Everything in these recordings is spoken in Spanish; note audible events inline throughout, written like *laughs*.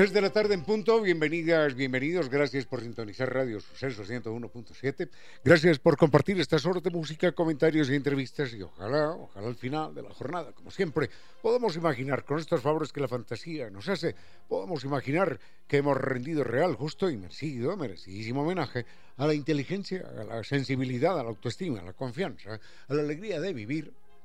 Tres de la tarde en punto, bienvenidas, bienvenidos, gracias por sintonizar Radio Suceso 101.7, gracias por compartir estas horas de música, comentarios y entrevistas. Y ojalá, ojalá al final de la jornada, como siempre, podamos imaginar con estos favores que la fantasía nos hace, podamos imaginar que hemos rendido real, justo y merecido, merecidísimo homenaje a la inteligencia, a la sensibilidad, a la autoestima, a la confianza, a la alegría de vivir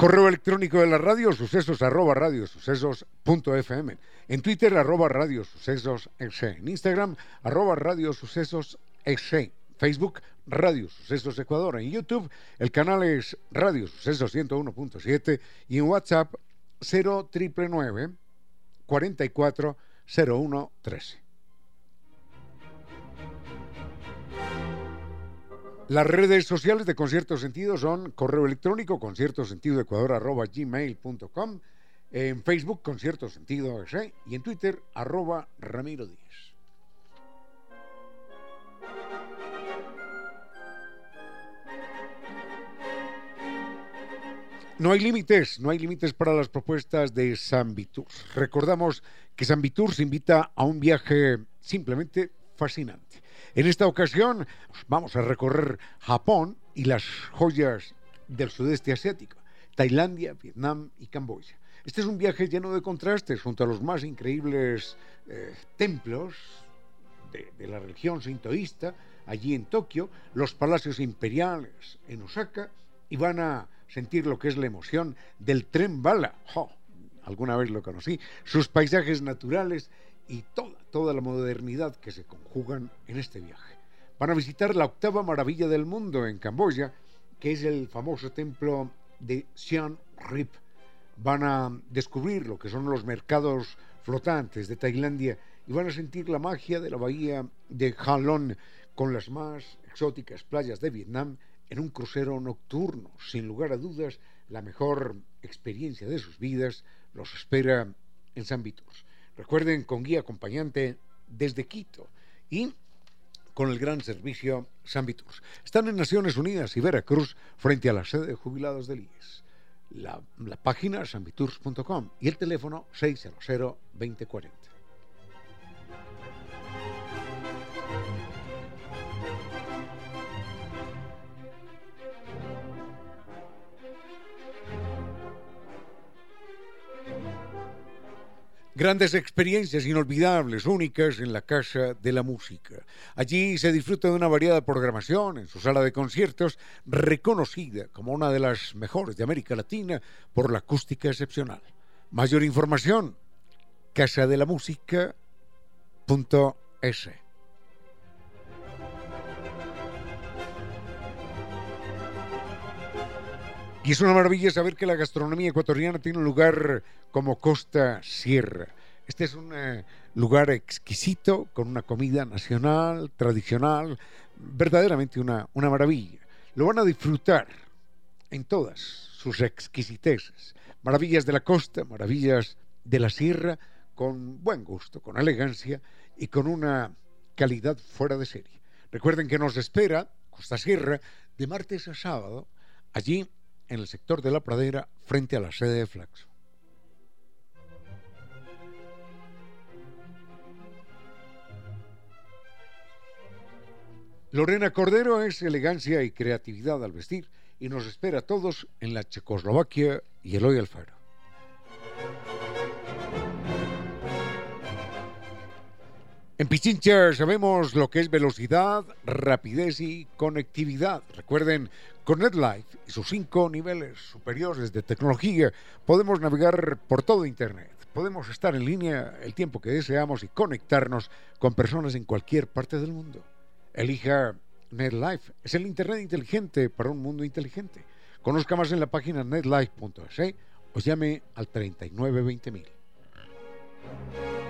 Correo electrónico de la radio, sucesos arroba radio sucesos punto fm. En Twitter, arroba radio sucesos En Instagram, arroba radio sucesos Facebook, Radio Sucesos Ecuador. En YouTube, el canal es Radio Sucesos 101.7 y en WhatsApp 0999 44 01 Las redes sociales de Concierto Sentido son correo electrónico conciertosentidoecuador.gmail.com en Facebook Concierto Sentido y en Twitter arroba Ramiro Díez. No hay límites, no hay límites para las propuestas de San Recordamos que San se invita a un viaje simplemente fascinante. En esta ocasión vamos a recorrer Japón y las joyas del sudeste asiático, Tailandia, Vietnam y Camboya. Este es un viaje lleno de contrastes junto a los más increíbles eh, templos de, de, la religión sintoísta, allí en Tokio, los palacios imperiales en Osaka, y van a sentir lo que es la emoción del tren bala. Alguna vez lo conocí, sus paisajes naturales y toda, la modernidad que se conjugan en este viaje. Van a visitar la octava maravilla del mundo en Camboya, que es el famoso templo de Siem Reap. Van a descubrir lo que son los mercados flotantes de Tailandia y van a sentir la magia de la bahía de Halong con las más exóticas playas de Vietnam en un crucero nocturno. Sin lugar a dudas, la mejor experiencia de sus vidas los espera en San Vitors. Recuerden, con guía acompañante desde Quito y con el gran servicio San Viturs. Están en Naciones Unidas y Veracruz frente a la sede de jubilados del IES. La, la página sanviturs.com y el teléfono 600 2040. Grandes experiencias inolvidables, únicas en la Casa de la Música. Allí se disfruta de una variada programación en su sala de conciertos, reconocida como una de las mejores de América Latina por la acústica excepcional. Mayor información, casadelamusica.es. Y es una maravilla saber que la gastronomía ecuatoriana tiene un lugar como Costa Sierra. Este es un eh, lugar exquisito, con una comida nacional, tradicional, verdaderamente una, una maravilla. Lo van a disfrutar en todas sus exquisiteces. Maravillas de la costa, maravillas de la sierra, con buen gusto, con elegancia y con una calidad fuera de serie. Recuerden que nos espera Costa Sierra de martes a sábado, allí en el sector de la pradera, frente a la sede de Flaxo. Lorena Cordero es elegancia y creatividad al vestir y nos espera a todos en la Checoslovaquia y Eloy Alfaro. En Pichincha sabemos lo que es velocidad, rapidez y conectividad. Recuerden, con NetLife y sus cinco niveles superiores de tecnología podemos navegar por todo Internet. Podemos estar en línea el tiempo que deseamos y conectarnos con personas en cualquier parte del mundo. Elija NetLife. Es el Internet inteligente para un mundo inteligente. Conozca más en la página netlife.es o llame al 3920.000.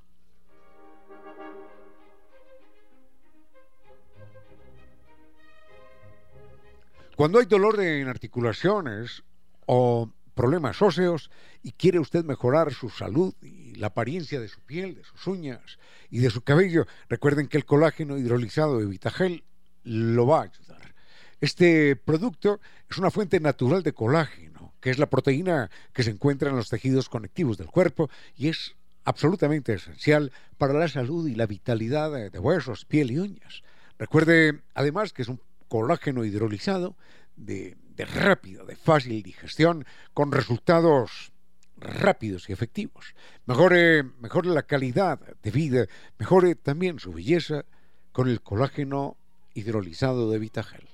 Cuando hay dolor en articulaciones o problemas óseos y quiere usted mejorar su salud y la apariencia de su piel, de sus uñas y de su cabello, recuerden que el colágeno hidrolizado de Vitagel lo va a ayudar. Este producto es una fuente natural de colágeno, que es la proteína que se encuentra en los tejidos conectivos del cuerpo y es absolutamente esencial para la salud y la vitalidad de huesos, piel y uñas. Recuerde además que es un colágeno hidrolizado de, rápido, de fácil digestión, con resultados rápidos y efectivos. Mejore, mejore la calidad de vida, mejore también su belleza con el colágeno hidrolizado de Vitagel.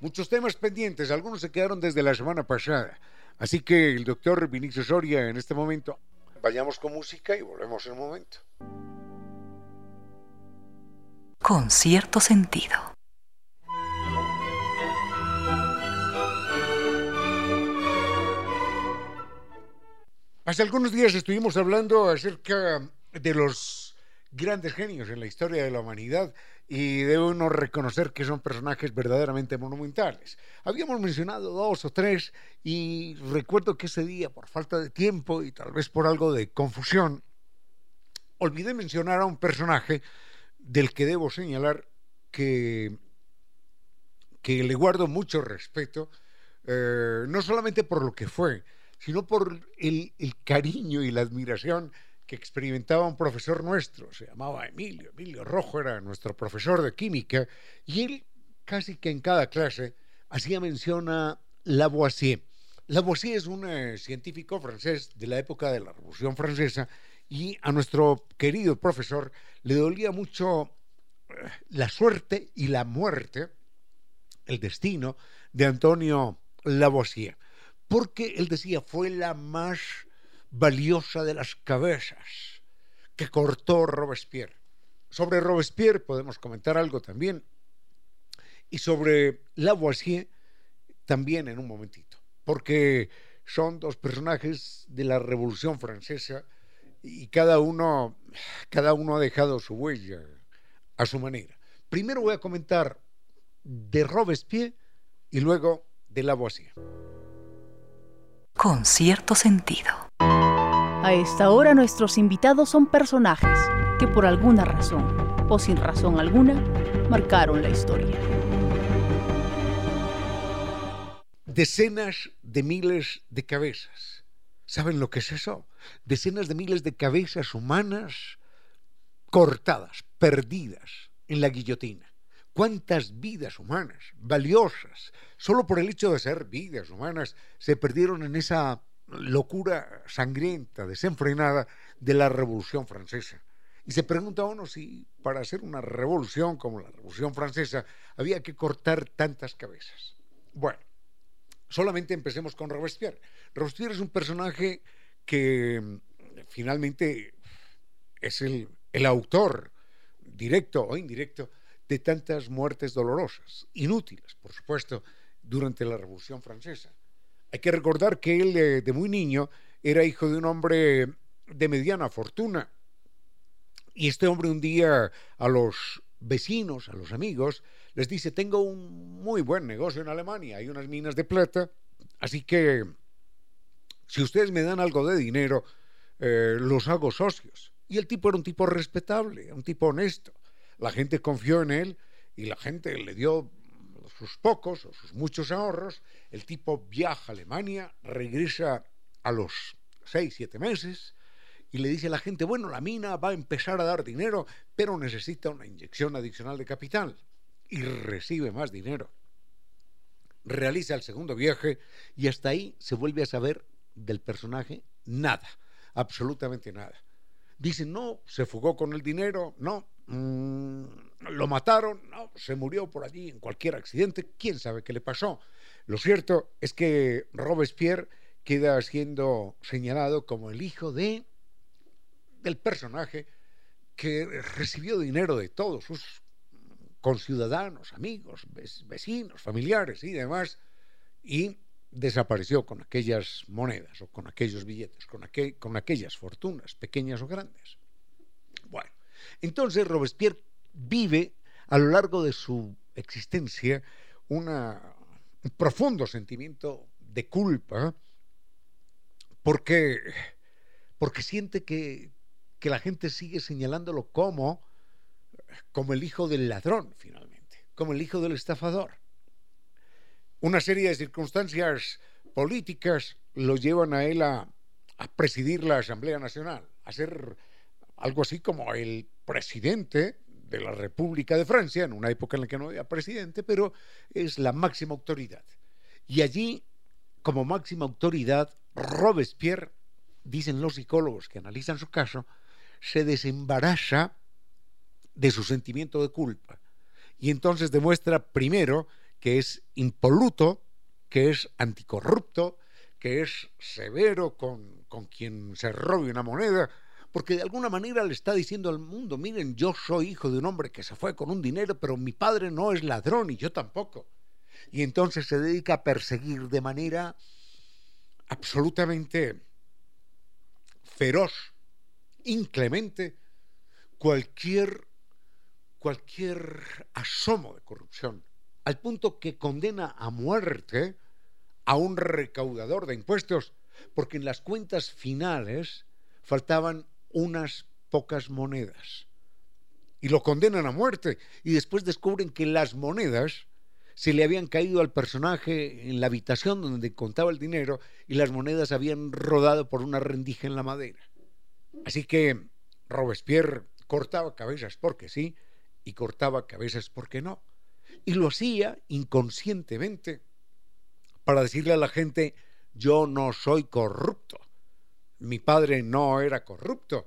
Muchos temas pendientes, algunos se quedaron desde la semana pasada. Así que el doctor Vinicio Soria en este momento Vayamos con música y volvemos en un momento. Con cierto sentido. Hace algunos días estuvimos hablando acerca de los grandes genios en la historia de la humanidad y debe reconocer que son personajes verdaderamente monumentales. Habíamos mencionado dos o tres y recuerdo que ese día, por falta de tiempo y tal vez por algo de confusión, olvidé mencionar a un personaje del que debo señalar que, que le guardo mucho respeto, eh, no solamente por lo que fue, sino por el cariño y la admiración experimentaba un profesor nuestro, se llamaba Emilio, Emilio Rojo era nuestro profesor de química, y él casi que en cada clase hacía mención a Lavoisier. Lavoisier es un eh, científico francés de la época de la Revolución Francesa y a nuestro querido profesor le dolía mucho eh, la suerte y la muerte, el destino de Antonio Lavoisier, porque él decía fue la más valiosa de las cabezas que cortó Robespierre. Sobre Robespierre podemos comentar algo también y sobre Lavoisier también en un momentito, porque son dos personajes de la Revolución Francesa y cada uno, cada uno ha dejado su huella a su manera. Primero voy a comentar de Robespierre y luego de Lavoisier. Con cierto sentido. A esta hora nuestros invitados son personajes que por alguna razón o sin razón alguna marcaron la historia. Decenas de miles de cabezas. ¿Saben lo que es eso? Decenas de miles de cabezas humanas cortadas, perdidas en la guillotina. ¿Cuántas vidas humanas, valiosas, solo por el hecho de ser vidas humanas, se perdieron en esa locura sangrienta, desenfrenada de la Revolución Francesa. Y se pregunta uno si para hacer una revolución como la Revolución Francesa había que cortar tantas cabezas. Bueno, Solamente empecemos con Robespierre. Robespierre es un personaje que mm, finalmente es el, el autor, directo o indirecto, de tantas muertes dolorosas, inútiles, por supuesto, durante la Revolución Francesa. Hay que recordar que él de, muy niño era hijo de un hombre de mediana fortuna. Y este hombre un día a los vecinos, a los amigos, les dice, tengo un muy buen negocio en Alemania, hay unas minas de plata, así que si ustedes me dan algo de dinero, eh, los hago socios. Y el tipo era un tipo respetable, un tipo honesto. La gente confió en él y la gente le dio sus pocos o sus muchos ahorros. El tipo viaja a Alemania, regresa a los seis, siete meses y le dice a la gente, bueno, la mina va a empezar a dar dinero, pero necesita una inyección adicional de capital y recibe más dinero. Realiza el segundo viaje y hasta ahí se vuelve a saber del personaje nada, absolutamente nada. Dicen, no, se fugó con el dinero, no, mm, lo mataron, no, se murió por allí en cualquier accidente, quién sabe qué le pasó. Lo cierto es que Robespierre queda siendo señalado como el hijo de del personaje que recibió dinero de todos sus conciudadanos, amigos, vecinos, familiares y demás, y desapareció con aquellas monedas o con aquellos billetes, con, con aquellas fortunas, pequeñas o grandes. Bueno, entonces Robespierre vive a lo largo de su existencia un profundo sentimiento de culpa porque, porque siente que, que la gente sigue señalándolo como, como el hijo del ladrón, finalmente, como el hijo del estafador. Una serie de circunstancias políticas lo llevan a él a, a presidir la Asamblea Nacional, a ser algo así como el presidente de la República de Francia, en una época en la que no había presidente, pero es la máxima autoridad. Y allí, como máxima autoridad, Robespierre, dicen los psicólogos que analizan su caso, se desembaraza de su sentimiento de culpa. Y entonces demuestra primero que es impoluto, que es anticorrupto, que es severo con, con quien se robe una moneda, porque de alguna manera le está diciendo al mundo, miren, yo soy hijo de un hombre que se fue con un dinero, pero mi padre no es ladrón y yo tampoco. Y entonces se dedica a perseguir de manera absolutamente feroz inclemente cualquier, cualquier asomo de corrupción, al punto que condena a muerte a un recaudador de impuestos, porque en las cuentas finales faltaban unas pocas monedas. Y lo condenan a muerte. Y después descubren que las monedas se le habían caído al personaje en la habitación donde contaba el dinero y las monedas habían rodado por una rendija en la madera. Así que Robespierre cortaba cabezas porque sí y cortaba cabezas porque no. Y lo hacía inconscientemente para decirle a la gente, yo no soy corrupto. Mi padre no era corrupto.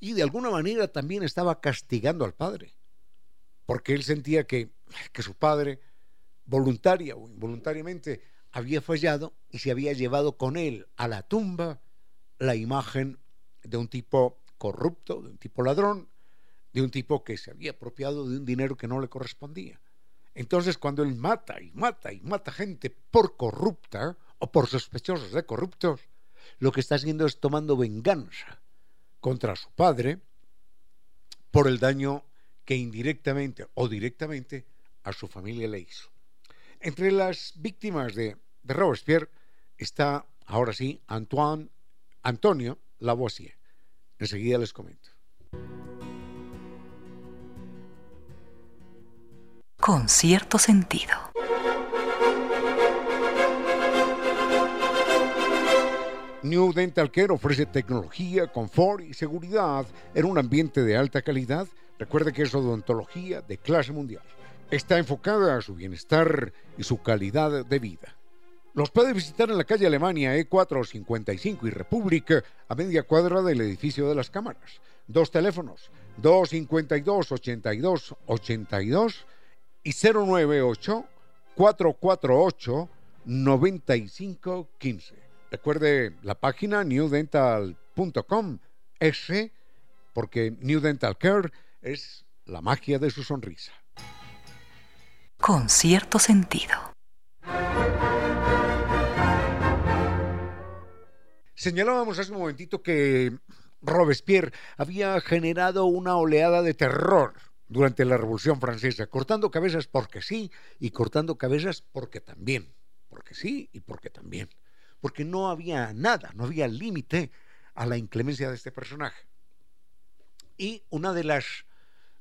Y de alguna manera también estaba castigando al padre. Porque él sentía que, que su padre, voluntaria o involuntariamente, había fallado y se había llevado con él a la tumba la imagen de un tipo corrupto, de un tipo ladrón, de un tipo que se había apropiado de un dinero que no le correspondía. Entonces, cuando él mata y mata y mata gente por corrupta o por sospechosos de corruptos, lo que está haciendo es tomando venganza contra su padre por el daño que indirectamente o directamente a su familia le hizo. Entre las víctimas de, de Robespierre está, ahora sí, Antoine Antonio Lavoisier. Enseguida les comento. Con cierto sentido. New Dental Care ofrece tecnología, confort y seguridad en un ambiente de alta calidad. Recuerde que es odontología de clase mundial. Está enfocada a su bienestar y su calidad de vida. Los puede visitar en la calle Alemania E455 y República, a media cuadra del edificio de las cámaras. Dos teléfonos, 252-8282 y 098-448 9515. Recuerde la página newdental.com S porque New Dental Care es la magia de su sonrisa. Con cierto sentido. Señalábamos hace un momentito que Robespierre había generado una oleada de terror durante la Revolución Francesa, cortando cabezas porque sí y cortando cabezas porque también, porque sí y porque también, porque no había nada, no había límite a la inclemencia de este personaje. Y una de las,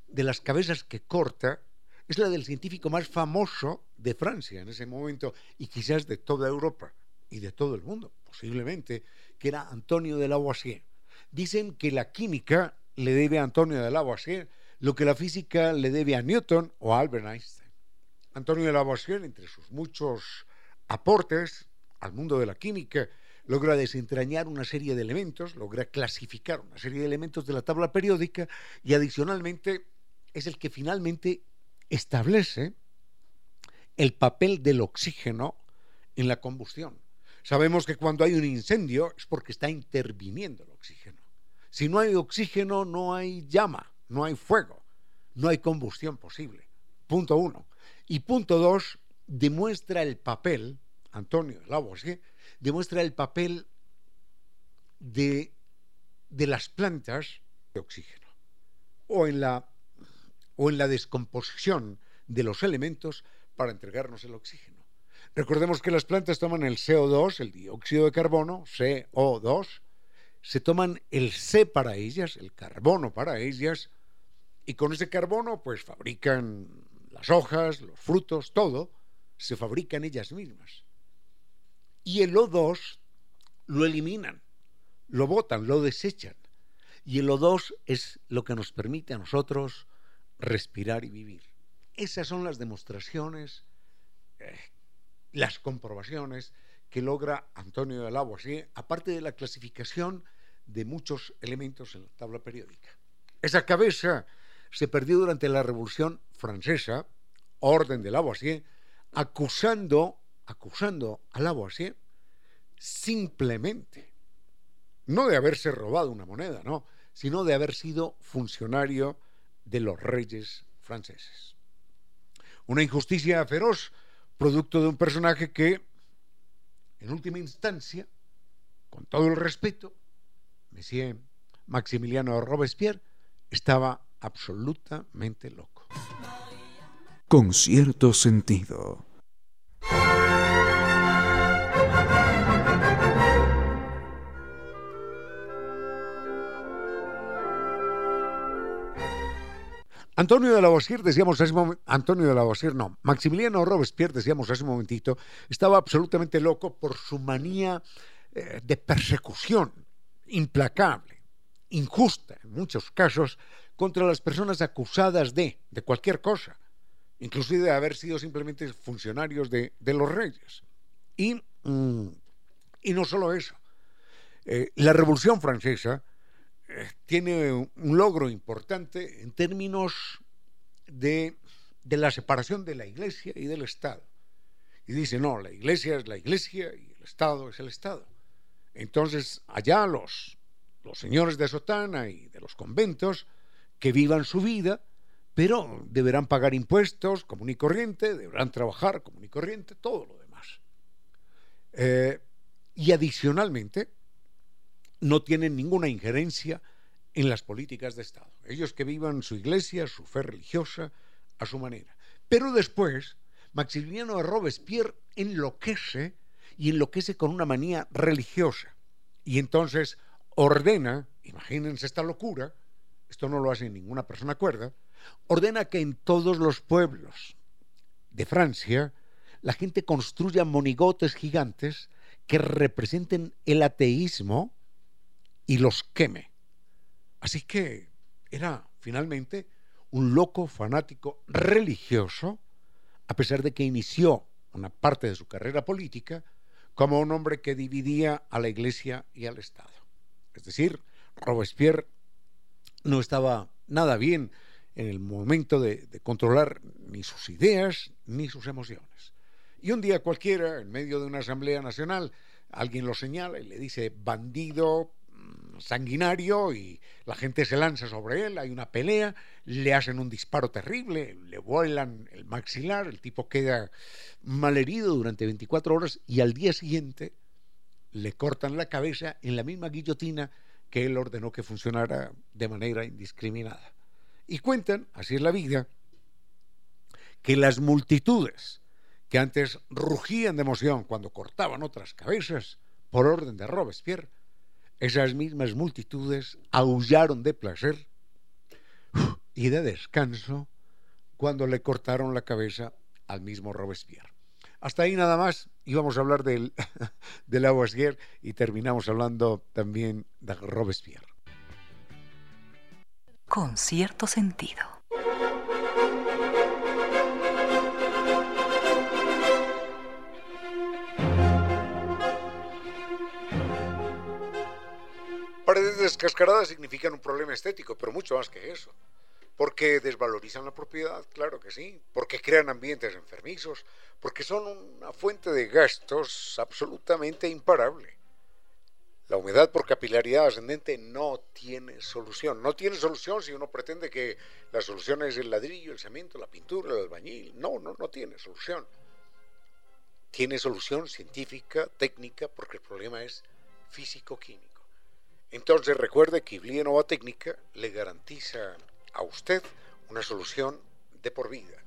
de las cabezas que corta es la del científico más famoso de Francia en ese momento y quizás de toda Europa y de todo el mundo, posiblemente, que era Antonio de Lavoisier. Dicen que la química le debe a Antonio de Lavoisier lo que la física le debe a Newton o a Albert Einstein. Antonio de Lavoisier, entre sus muchos aportes al mundo de la química, logra desentrañar una serie de elementos, logra clasificar una serie de elementos de la tabla periódica y adicionalmente es el que finalmente establece el papel del oxígeno en la combustión. Sabemos que cuando hay un incendio es porque está interviniendo el oxígeno. Si no hay oxígeno no hay llama, no hay fuego, no hay combustión posible. Punto uno. Y punto dos, demuestra el papel, Antonio de Lavoisier, demuestra el papel de, de las plantas de oxígeno o en, la, o en la descomposición de los elementos para entregarnos el oxígeno. Recordemos que las plantas toman el CO2, el dióxido de carbono, CO2, se toman el C para ellas, el carbono para ellas, y con ese carbono pues fabrican las hojas, los frutos, todo, se fabrican ellas mismas y el O2 lo eliminan, lo botan, lo desechan. Y el O2 es lo que nos permite a nosotros respirar y vivir. Esas son las demostraciones, eh, las comprobaciones que logra Antonio de Lavoisier, aparte de la clasificación de muchos elementos en la tabla periódica. Esa cabeza se perdió durante la Revolución Francesa, orden de Lavoisier, acusando acusando a Lavoisier simplemente, no de haberse robado una moneda, no, sino de haber sido funcionario de los reyes franceses. Una injusticia feroz, producto de un personaje que, en última instancia, con todo el respeto, Monsieur Maximiliano Robespierre estaba absolutamente loco. Con cierto sentido. Antonio de Lavoisier, decíamos hace un Antonio de Lavoisier, no, Maximiliano Robespierre, decíamos hace un momentito, estaba absolutamente loco por su manía eh, de persecución implacable, injusta en muchos casos, contra las personas acusadas de, de cualquier cosa, inclusive de haber sido simplemente funcionarios de, los reyes. Y, mm, y no solo eso, eh, la Revolución Francesa, tiene un logro importante en términos de, la separación de la Iglesia y del Estado. Y dice, no, la Iglesia es la Iglesia y el Estado es el Estado. Entonces, allá los, los señores de sotana y de los conventos que vivan su vida, pero deberán pagar impuestos común y corriente, deberán trabajar común y corriente, todo lo demás. Eh, y adicionalmente, no tienen ninguna injerencia en las políticas de Estado. Ellos que vivan su iglesia, su fe religiosa, a su manera. Pero después, Maximiliano de Robespierre enloquece y enloquece con una manía religiosa. Y entonces ordena, imagínense esta locura, esto no lo hace ninguna persona cuerda, ordena que en todos los pueblos de Francia la gente construya monigotes gigantes que representen el ateísmo y los queme. Así que era finalmente un loco fanático religioso, a pesar de que inició una parte de su carrera política como un hombre que dividía a la Iglesia y al Estado. Es decir, Robespierre no estaba nada bien en el momento de, controlar ni sus ideas ni sus emociones. Y un día cualquiera, en medio de una asamblea nacional, alguien lo señala y le dice bandido, sanguinario, y la gente se lanza sobre él, hay una pelea, le hacen un disparo terrible, le vuelan el maxilar, el tipo queda malherido durante 24 horas y al día siguiente le cortan la cabeza en la misma guillotina que él ordenó que funcionara de manera indiscriminada. Y cuentan, así es la vida, que las multitudes que antes rugían de emoción cuando cortaban otras cabezas por orden de Robespierre, esas mismas multitudes aullaron de placer y de descanso cuando le cortaron la cabeza al mismo Robespierre. Hasta ahí nada más íbamos a hablar del, *laughs* de Lavoisier y terminamos hablando también de Robespierre. Con cierto sentido. Descascaradas significan un problema estético, pero mucho más que eso. Porque desvalorizan la propiedad, claro que sí. Porque crean ambientes enfermizos. Porque son una fuente de gastos absolutamente imparable. La humedad por capilaridad ascendente no tiene solución. No tiene solución si uno pretende que la solución es el ladrillo, el cemento, la pintura, el albañil. No, no, no tiene solución. Tiene solución científica, técnica, porque el problema es físico-químico. Entonces recuerde que Iblia Nova Técnica le garantiza a usted una solución de por vida.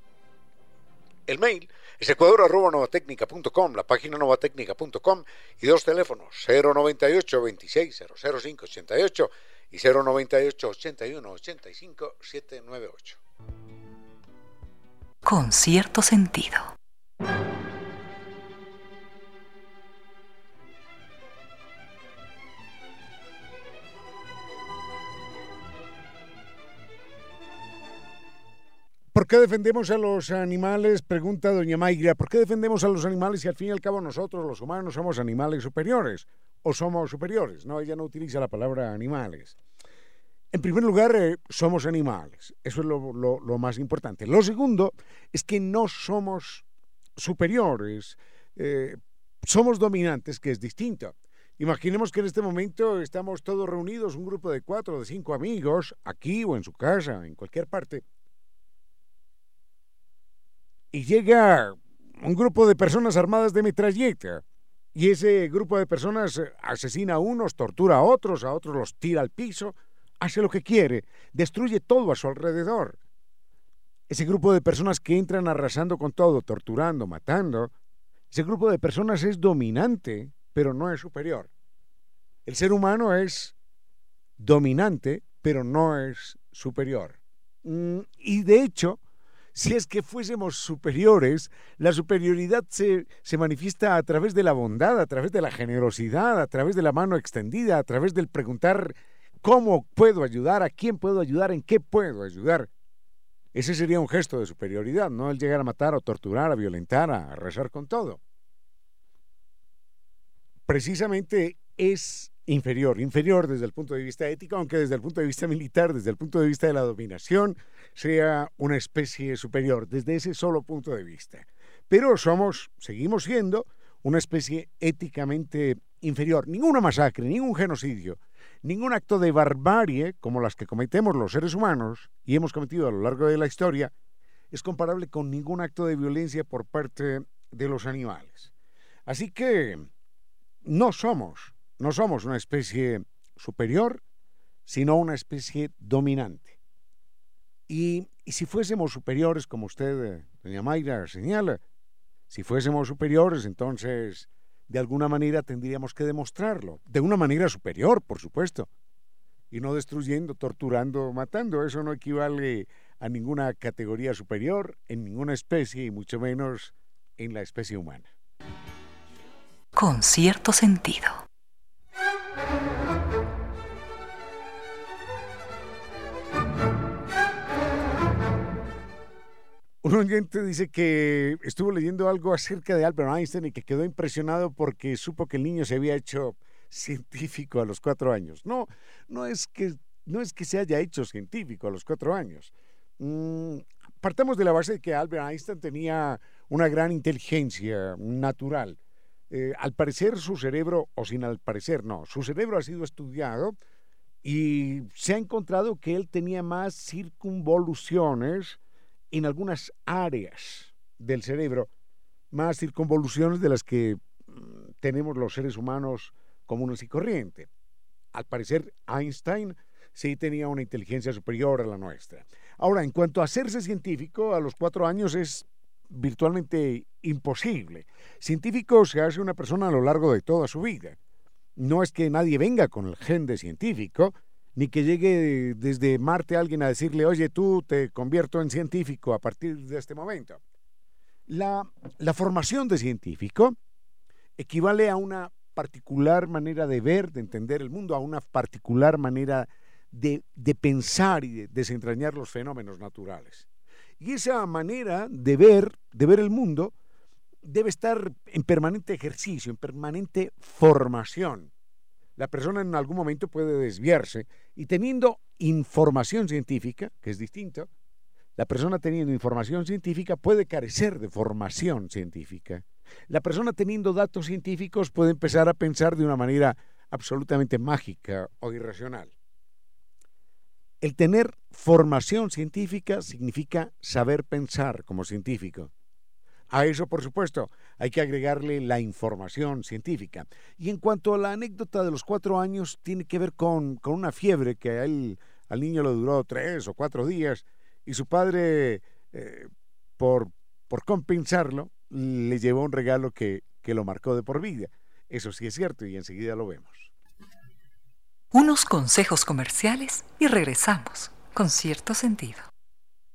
El mail es ecuador.novatecnica.com, la página novatecnica.com y dos teléfonos 098 26 005 88 y 098 81 85 798. Con cierto sentido. ¿Por qué defendemos a los animales? Pregunta doña Mayra. ¿Por qué defendemos a los animales si al fin y al cabo nosotros, los humanos, somos animales superiores? ¿O somos superiores? No, ella no utiliza la palabra animales. En primer lugar, eh, somos animales. Eso es lo, más importante. Lo segundo es que no somos superiores. Eh, somos dominantes, que es distinto. Imaginemos que en este momento estamos todos reunidos, un grupo de cuatro o de cinco amigos, aquí o en su casa, en cualquier parte y llega un grupo de personas armadas de metralleta. Y ese grupo de personas eh, asesina a unos, tortura a otros, a otros los tira al piso, hace lo que quiere, destruye todo a su alrededor. Ese grupo de personas que entran arrasando con todo, torturando, matando, ese grupo de personas es dominante, pero no es superior. El ser humano es dominante, pero no es superior. Mm, y de hecho, si es que fuésemos superiores, la superioridad se, se, manifiesta a través de la bondad, a través de la generosidad, a través de la mano extendida, a través del preguntar cómo puedo ayudar, a quién puedo ayudar, en qué puedo ayudar. Ese sería un gesto de superioridad, no el llegar a matar o torturar, a violentar, a rezar con todo. Precisamente es inferior, inferior desde el punto de vista ético, aunque desde el punto de vista *laughs* militar, desde el punto de vista de la dominación, sea una especie superior, desde ese solo punto de vista. Pero somos, seguimos siendo, una especie éticamente inferior. Ninguna masacre, ningún genocidio, ningún acto de barbarie como las que cometemos los seres humanos y hemos cometido a lo largo de la historia, es comparable con ningún acto de violencia por parte de los animales. Así que no somos no somos una especie superior, sino una especie dominante. Y, si fuésemos superiores, como usted, doña Mayra, señala, si fuésemos superiores, entonces de alguna manera tendríamos que demostrarlo, de una manera superior, por supuesto, y no destruyendo, torturando, matando. Eso no equivale a ninguna categoría superior en ninguna especie y mucho menos en la especie humana. Con cierto sentido. Un oyente dice que estuvo leyendo algo acerca de Albert Einstein y que quedó impresionado porque supo que el niño se había hecho científico a los cuatro años. No, no es que, no es que se haya hecho científico a los cuatro años. Mm, partamos de la base de que Albert Einstein tenía una gran inteligencia natural. Eh, al parecer su cerebro, o sin al parecer, no, su cerebro ha sido estudiado y se ha encontrado que él tenía más circunvoluciones en algunas áreas del cerebro, más circunvoluciones de las que mm, tenemos los seres humanos comunes y corriente. Al parecer, Einstein sí tenía una inteligencia superior a la nuestra. Ahora, en cuanto a hacerse científico, a los cuatro años es virtualmente imposible. Científico se hace una persona a lo largo de toda su vida. No es que nadie venga con el gen de científico, ni que llegue desde Marte alguien a decirle, oye, tú te convierto en científico a partir de este momento. La, la formación de científico equivale a una particular manera de ver, de entender el mundo, a una particular manera de, de pensar y de desentrañar los fenómenos naturales. Y esa manera de ver, de ver el mundo, debe estar en permanente ejercicio, en permanente formación. La persona en algún momento puede desviarse y teniendo información científica, que es distinto, la persona teniendo información científica puede carecer de formación científica. La persona teniendo datos científicos puede empezar a pensar de una manera absolutamente mágica o irracional. El tener formación científica significa saber pensar como científico. A eso, por supuesto, hay que agregarle la información científica. Y en cuanto a la anécdota de los cuatro años, tiene que ver con, una fiebre que a él, al niño le duró tres o cuatro días y su padre, eh, por, por compensarlo, le llevó un regalo que, que lo marcó de por vida. Eso sí es cierto y enseguida lo vemos. Unos consejos comerciales y regresamos con cierto sentido.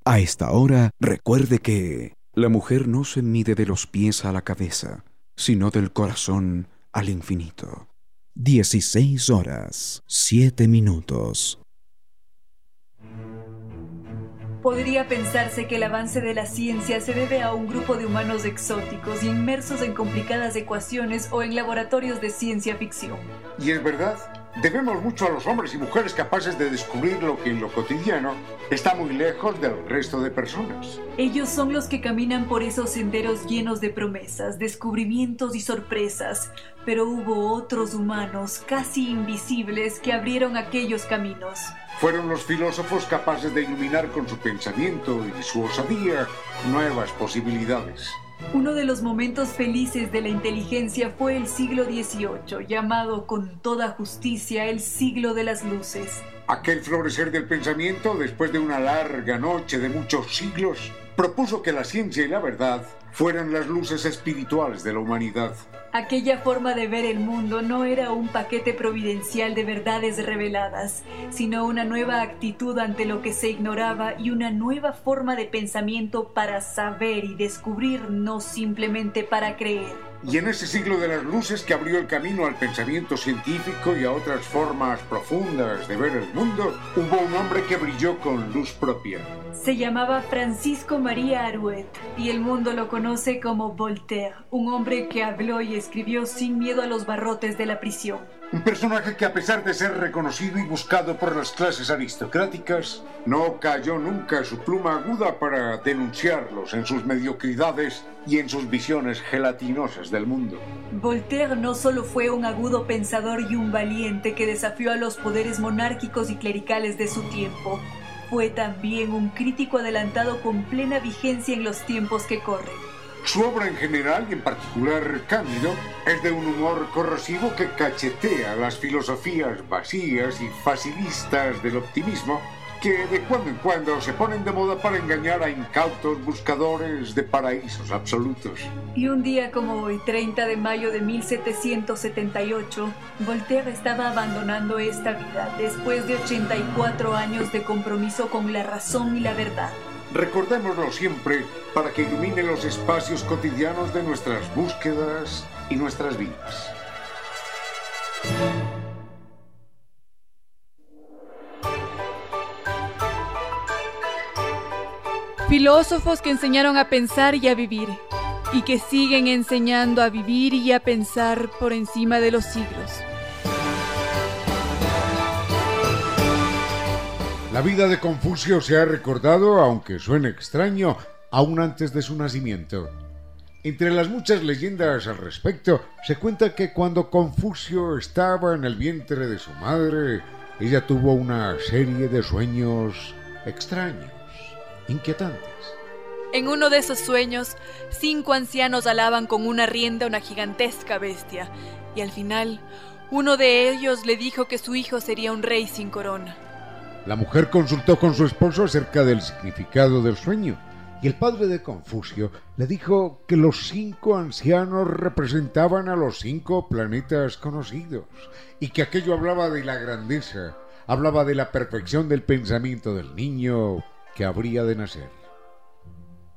A esta hora, recuerde que la mujer no se mide de los pies a la cabeza, sino del corazón al infinito. 16 horas, 7 minutos. Podría pensarse que el avance de la ciencia se debe a un grupo de humanos exóticos y inmersos en complicadas ecuaciones o en laboratorios de ciencia ficción. Y es verdad, debemos mucho a los hombres y mujeres capaces de descubrir lo que en lo cotidiano está muy lejos del resto de personas. Ellos son los que caminan por esos senderos llenos de promesas, descubrimientos y sorpresas, pero hubo otros humanos casi invisibles que abrieron aquellos caminos. Fueron los filósofos capaces de iluminar con su pensamiento y su osadía nuevas posibilidades. Uno de los momentos felices de la inteligencia fue el siglo XVIII, llamado con toda justicia el siglo de las luces. Aquel florecer del pensamiento, después de una larga noche de muchos siglos, propuso que la ciencia y la verdad fueran las luces espirituales de la humanidad. Aquella forma de ver el mundo no era un paquete providencial de verdades reveladas, sino una nueva actitud ante lo que se ignoraba y una nueva forma de pensamiento para saber y descubrir, no simplemente para creer. Y en ese siglo de las luces que abrió el camino al pensamiento científico y a otras formas profundas de ver el mundo, hubo un hombre que brilló con luz propia. Se llamaba Francisco María Aruet y el mundo lo conoce como Voltaire, un hombre que habló y escribió sin miedo a los barrotes de la prisión. Un personaje que a pesar de ser reconocido y buscado por las clases aristocráticas, no cayó nunca su pluma aguda para denunciarlos en sus mediocridades y en sus visiones gelatinosas del mundo. Voltaire no solo fue un agudo pensador y un valiente que desafió a los poderes monárquicos y clericales de su tiempo, fue también un crítico adelantado con plena vigencia en los tiempos que corren. Su obra en general y en particular Cándido es de un humor corrosivo que cachetea las filosofías vacías y facilistas del optimismo que de cuando en cuando se ponen de moda para engañar a incautos buscadores de paraísos absolutos. Y un día como hoy, 30 de mayo de 1778, Voltaire estaba abandonando esta vida después de 84 años de compromiso con la razón y la verdad. Recordémoslo siempre para que ilumine los espacios cotidianos de nuestras búsquedas y nuestras vidas. Filósofos que enseñaron a pensar y a vivir, y que siguen enseñando a vivir y a pensar por encima de los siglos. La vida de Confucio se ha recordado, aunque suene extraño, aún antes de su nacimiento. Entre las muchas leyendas al respecto, se cuenta que cuando Confucio estaba en el vientre de su madre, ella tuvo una serie de sueños extraños, inquietantes. En uno de esos sueños, cinco ancianos alaban con una rienda una gigantesca bestia, y al final, uno de ellos le dijo que su hijo sería un rey sin corona. La mujer consultó con su esposo acerca del significado del sueño y el padre de Confucio le dijo que los cinco ancianos representaban a los cinco planetas conocidos y que aquello hablaba de la grandeza, hablaba de la perfección del pensamiento del niño que habría de nacer.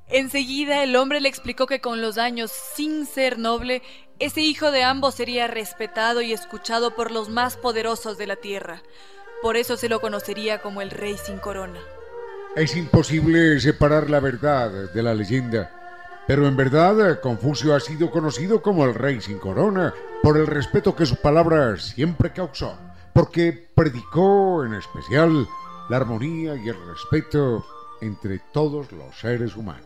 Enseguida el hombre le explicó que con los años, sin ser noble, ese hijo de ambos sería respetado y escuchado por los más poderosos de la tierra. Por eso se lo conocería como el rey sin corona. Es imposible separar la verdad de la leyenda, pero en verdad Confucio ha sido conocido como el rey sin corona por el respeto que su palabra siempre causó, porque predicó en especial la armonía y el respeto entre todos los seres humanos.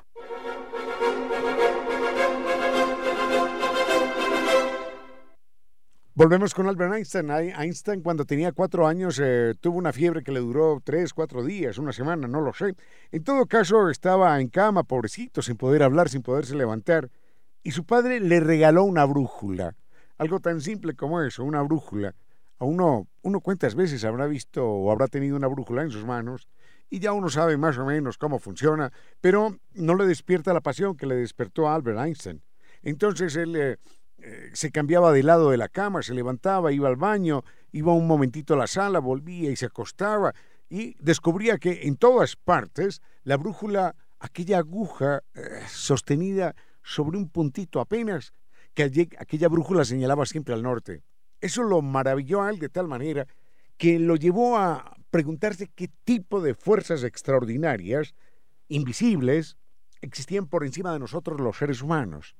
Volvemos con Albert Einstein. Einstein cuando tenía cuatro años eh, tuvo una fiebre que le duró tres, cuatro días, una semana, no lo sé. En todo caso estaba en cama, pobrecito, sin poder hablar, sin poderse levantar. Y su padre le regaló una brújula. Algo tan simple como eso, una brújula. A uno, uno cuántas veces habrá visto o habrá tenido una brújula en sus manos y ya uno sabe más o menos cómo funciona, pero no le despierta la pasión que le despertó a Albert Einstein. Entonces él... Eh, eh, se cambiaba de lado de la cama, se levantaba, iba al baño, iba un momentito a la sala, volvía y se acostaba y descubría que en todas partes la brújula, aquella aguja eh, sostenida sobre un puntito apenas, que aquella brújula señalaba siempre al norte. Eso lo maravilló a él de tal manera que lo llevó a preguntarse qué tipo de fuerzas extraordinarias, invisibles, existían por encima de nosotros los seres humanos.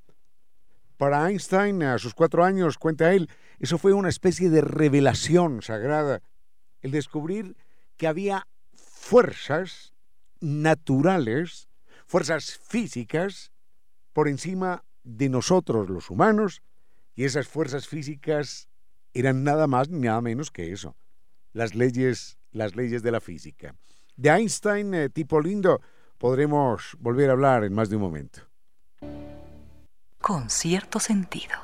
Para Einstein, a sus cuatro años, cuenta él, eso fue una especie de revelación sagrada, el descubrir que había fuerzas naturales, fuerzas físicas, por encima de nosotros los humanos, y esas fuerzas físicas eran nada más ni nada menos que eso, las leyes, las leyes de la física. De Einstein, eh, tipo lindo, podremos volver a hablar en más de un momento con cierto sentido.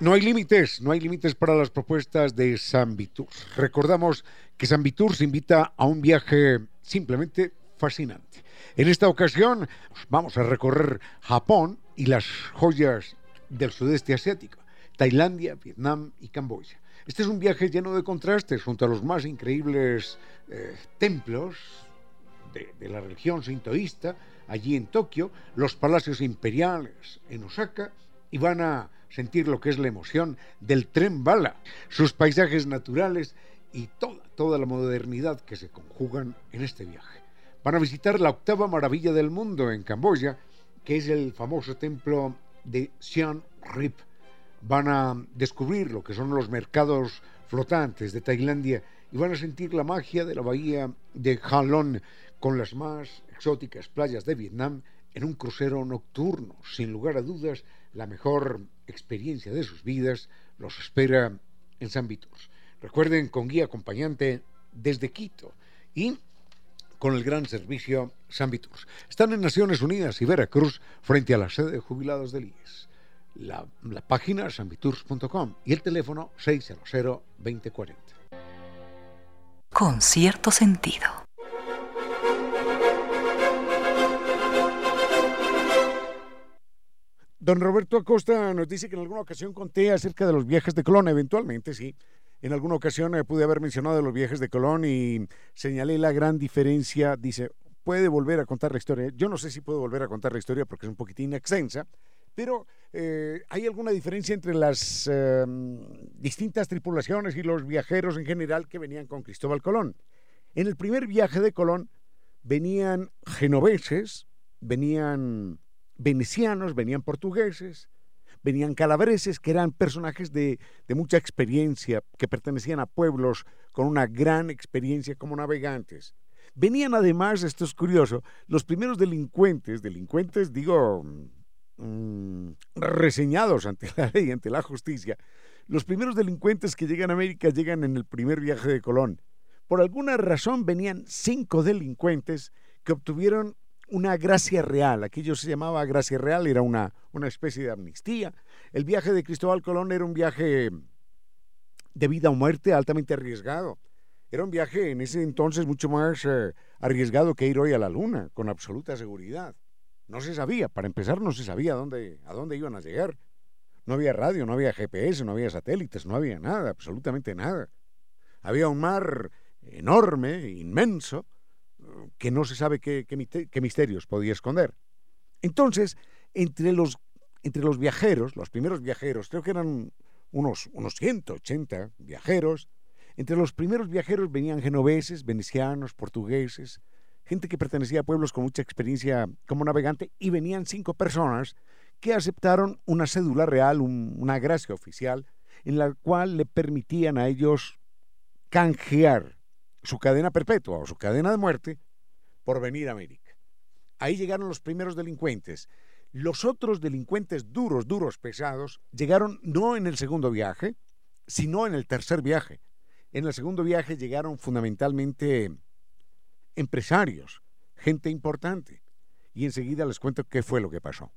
No hay límites, no hay límites para las propuestas de San Vitur. Recordamos que San Vitur se invita a un viaje simplemente fascinante. En esta ocasión vamos a recorrer Japón y las joyas del sudeste asiático, Tailandia, Vietnam y Camboya. Este es un viaje lleno de contrastes junto a los más increíbles eh, templos de, la religión sintoísta, allí en Tokio, los palacios imperiales en Osaka, y van a sentir lo que es la emoción del tren bala, sus paisajes naturales y toda, toda la modernidad que se conjugan en este viaje. Van a visitar la octava maravilla del mundo en Camboya, que es el famoso templo de Siem Reap. Van a descubrir lo que son los mercados flotantes de Tailandia y van a sentir la magia de la bahía de Halong con las más exóticas playas de Vietnam en un crucero nocturno. Sin lugar a dudas, la mejor experiencia de sus vidas los espera en San Vitors. Recuerden, con guía acompañante desde Quito y con el gran servicio San Vitors. Están en Naciones Unidas y Veracruz frente a la sede de jubilados del IES. La, la página sanviturs.com y el teléfono 600-2040. Con cierto sentido. Don Roberto Acosta nos dice que en alguna ocasión conté acerca de los viajes de Colón, eventualmente sí. En alguna ocasión eh, pude haber mencionado los viajes de Colón y señalé la gran diferencia. Dice, puede volver a contar la historia. Yo no sé si puedo volver a contar la historia porque es un poquitín extensa, pero eh, ¿hay alguna diferencia entre las em, distintas tripulaciones y los viajeros en general que venían con Cristóbal Colón? En el primer viaje de Colón venían genoveses, venían venecianos, venían portugueses, venían calabreses, que eran personajes de, mucha experiencia, que pertenecían a pueblos con una gran experiencia como navegantes. Venían además, esto es curioso, los primeros delincuentes, delincuentes digo, mm, reseñados ante la ley, ante la justicia, los primeros delincuentes que llegan a América llegan en el primer viaje de Colón. Por alguna razón venían cinco delincuentes que obtuvieron una gracia real. Aquello se llamaba gracia real, era una, una especie de amnistía. El viaje de Cristóbal Colón era un viaje de vida o muerte altamente arriesgado. Era un viaje en ese entonces mucho más eh, arriesgado que ir hoy a la Luna, con absoluta seguridad. No se sabía, para empezar no se sabía dónde, a dónde iban a llegar. No había radio, no había GPS, no había satélites, no había nada, absolutamente nada. Había un mar enorme, inmenso, que no se sabe qué, misterios podía esconder. Entonces, entre los, entre los viajeros, los primeros viajeros, creo que eran unos, unos 180 viajeros, entre los primeros viajeros venían genoveses, venecianos, portugueses, gente que pertenecía a pueblos con mucha experiencia como navegante, y venían cinco personas que aceptaron una cédula real, una gracia oficial, en la cual le permitían a ellos canjear su cadena perpetua o su cadena de muerte por venir a América. Ahí llegaron los primeros delincuentes. Los otros delincuentes duros, duros, pesados, llegaron no en el segundo viaje, sino en el tercer viaje. En el segundo viaje llegaron fundamentalmente empresarios, gente importante. Y enseguida les cuento qué fue lo que pasó.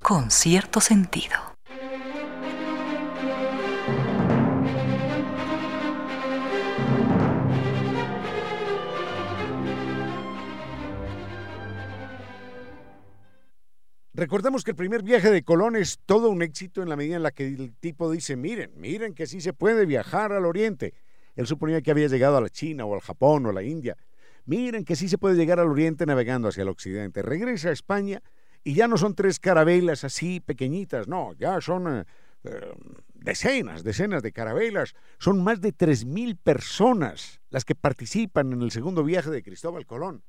Con cierto sentido. Recordemos que el primer viaje de Colón es todo un éxito en la medida en la que el tipo dice, miren, miren que sí se puede viajar al Oriente. Él suponía que había llegado a la China o al Japón o a la India. Miren que sí se puede llegar al Oriente navegando hacia el Occidente. Regresa a España y ya no son tres carabelas así pequeñitas, no, ya son eh, eh, decenas, decenas de carabelas. Son más de tres mil personas las que participan en el segundo viaje de Cristóbal Colón.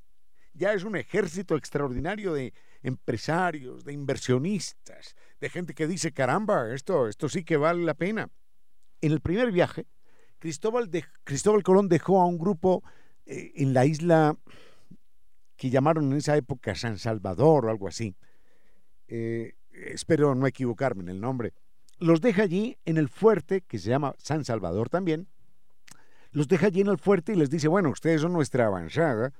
Ya es un ejército extraordinario de empresarios, de inversionistas, de gente que dice, caramba, esto, esto sí que vale la pena. En el primer viaje, Cristóbal, Colón dejó a un grupo eh, en la isla que llamaron en esa época San Salvador o algo así. Eh, espero no equivocarme en el nombre. Los deja allí en el fuerte, que se llama San Salvador también. Los deja allí en el fuerte y les dice, bueno, ustedes son nuestra avanzada,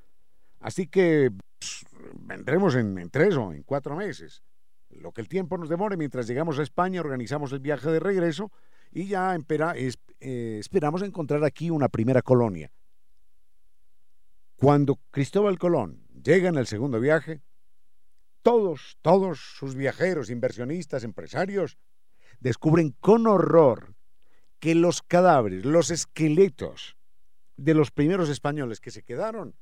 así que pues, vendremos en, tres o en cuatro meses. Lo que el tiempo nos demore mientras llegamos a España, organizamos el viaje de regreso y ya eh, esperamos encontrar aquí una primera colonia. Cuando Cristóbal Colón llega en el segundo viaje, todos, todos sus viajeros, inversionistas, empresarios, descubren con horror que los cadáveres, los esqueletos de los primeros españoles que se quedaron,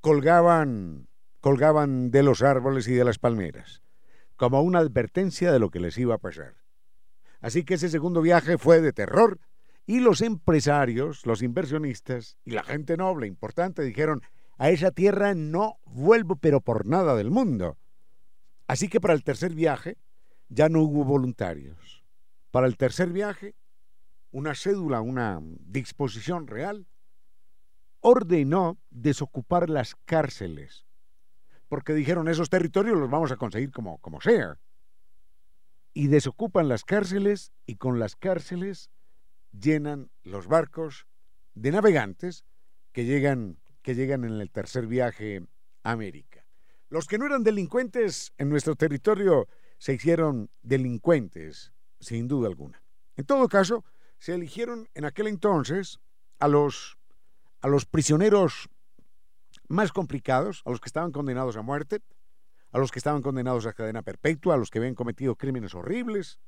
colgaban colgaban de los árboles y de las palmeras, como una advertencia de lo que les iba a pasar. Así que ese segundo viaje fue de terror y los empresarios, los inversionistas y la gente noble importante dijeron, a esa tierra no vuelvo pero por nada del mundo. Así que para el tercer viaje ya no hubo voluntarios. Para el tercer viaje, una cédula, una disposición real, ordenó desocupar las cárceles porque dijeron esos territorios los vamos a conseguir como, como sea. Y desocupan las cárceles y con las cárceles llenan los barcos de navegantes que llegan, que llegan en el tercer viaje a América. Los que no eran delincuentes en nuestro territorio se hicieron delincuentes, sin duda alguna. En todo caso, se eligieron en aquel entonces a los, a los prisioneros más complicados, a los que estaban condenados a muerte, a los que estaban condenados a cadena perpetua, a los que habían cometido crímenes horribles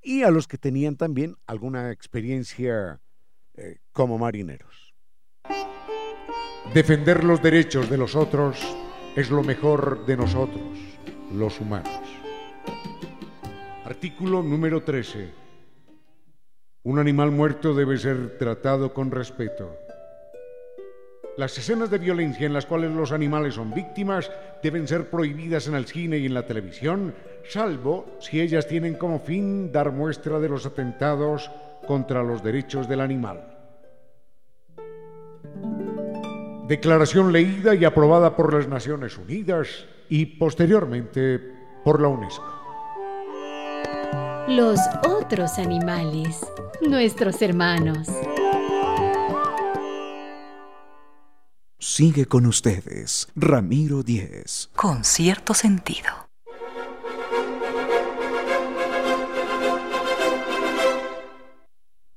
y a los que tenían también alguna experiencia eh, como marineros. Defender los derechos de los otros es lo mejor de nosotros, los humanos. Artículo número 13. Un animal muerto debe ser tratado con respeto. Las escenas de violencia en las cuales los animales son víctimas deben ser prohibidas en el cine y en la televisión, salvo si ellas tienen como fin dar muestra de los atentados contra los derechos del animal. Declaración leída y aprobada por las Naciones Unidas y posteriormente por la UNESCO. Los otros animales, nuestros hermanos. Sigue con ustedes, Ramiro Díez. Con cierto sentido.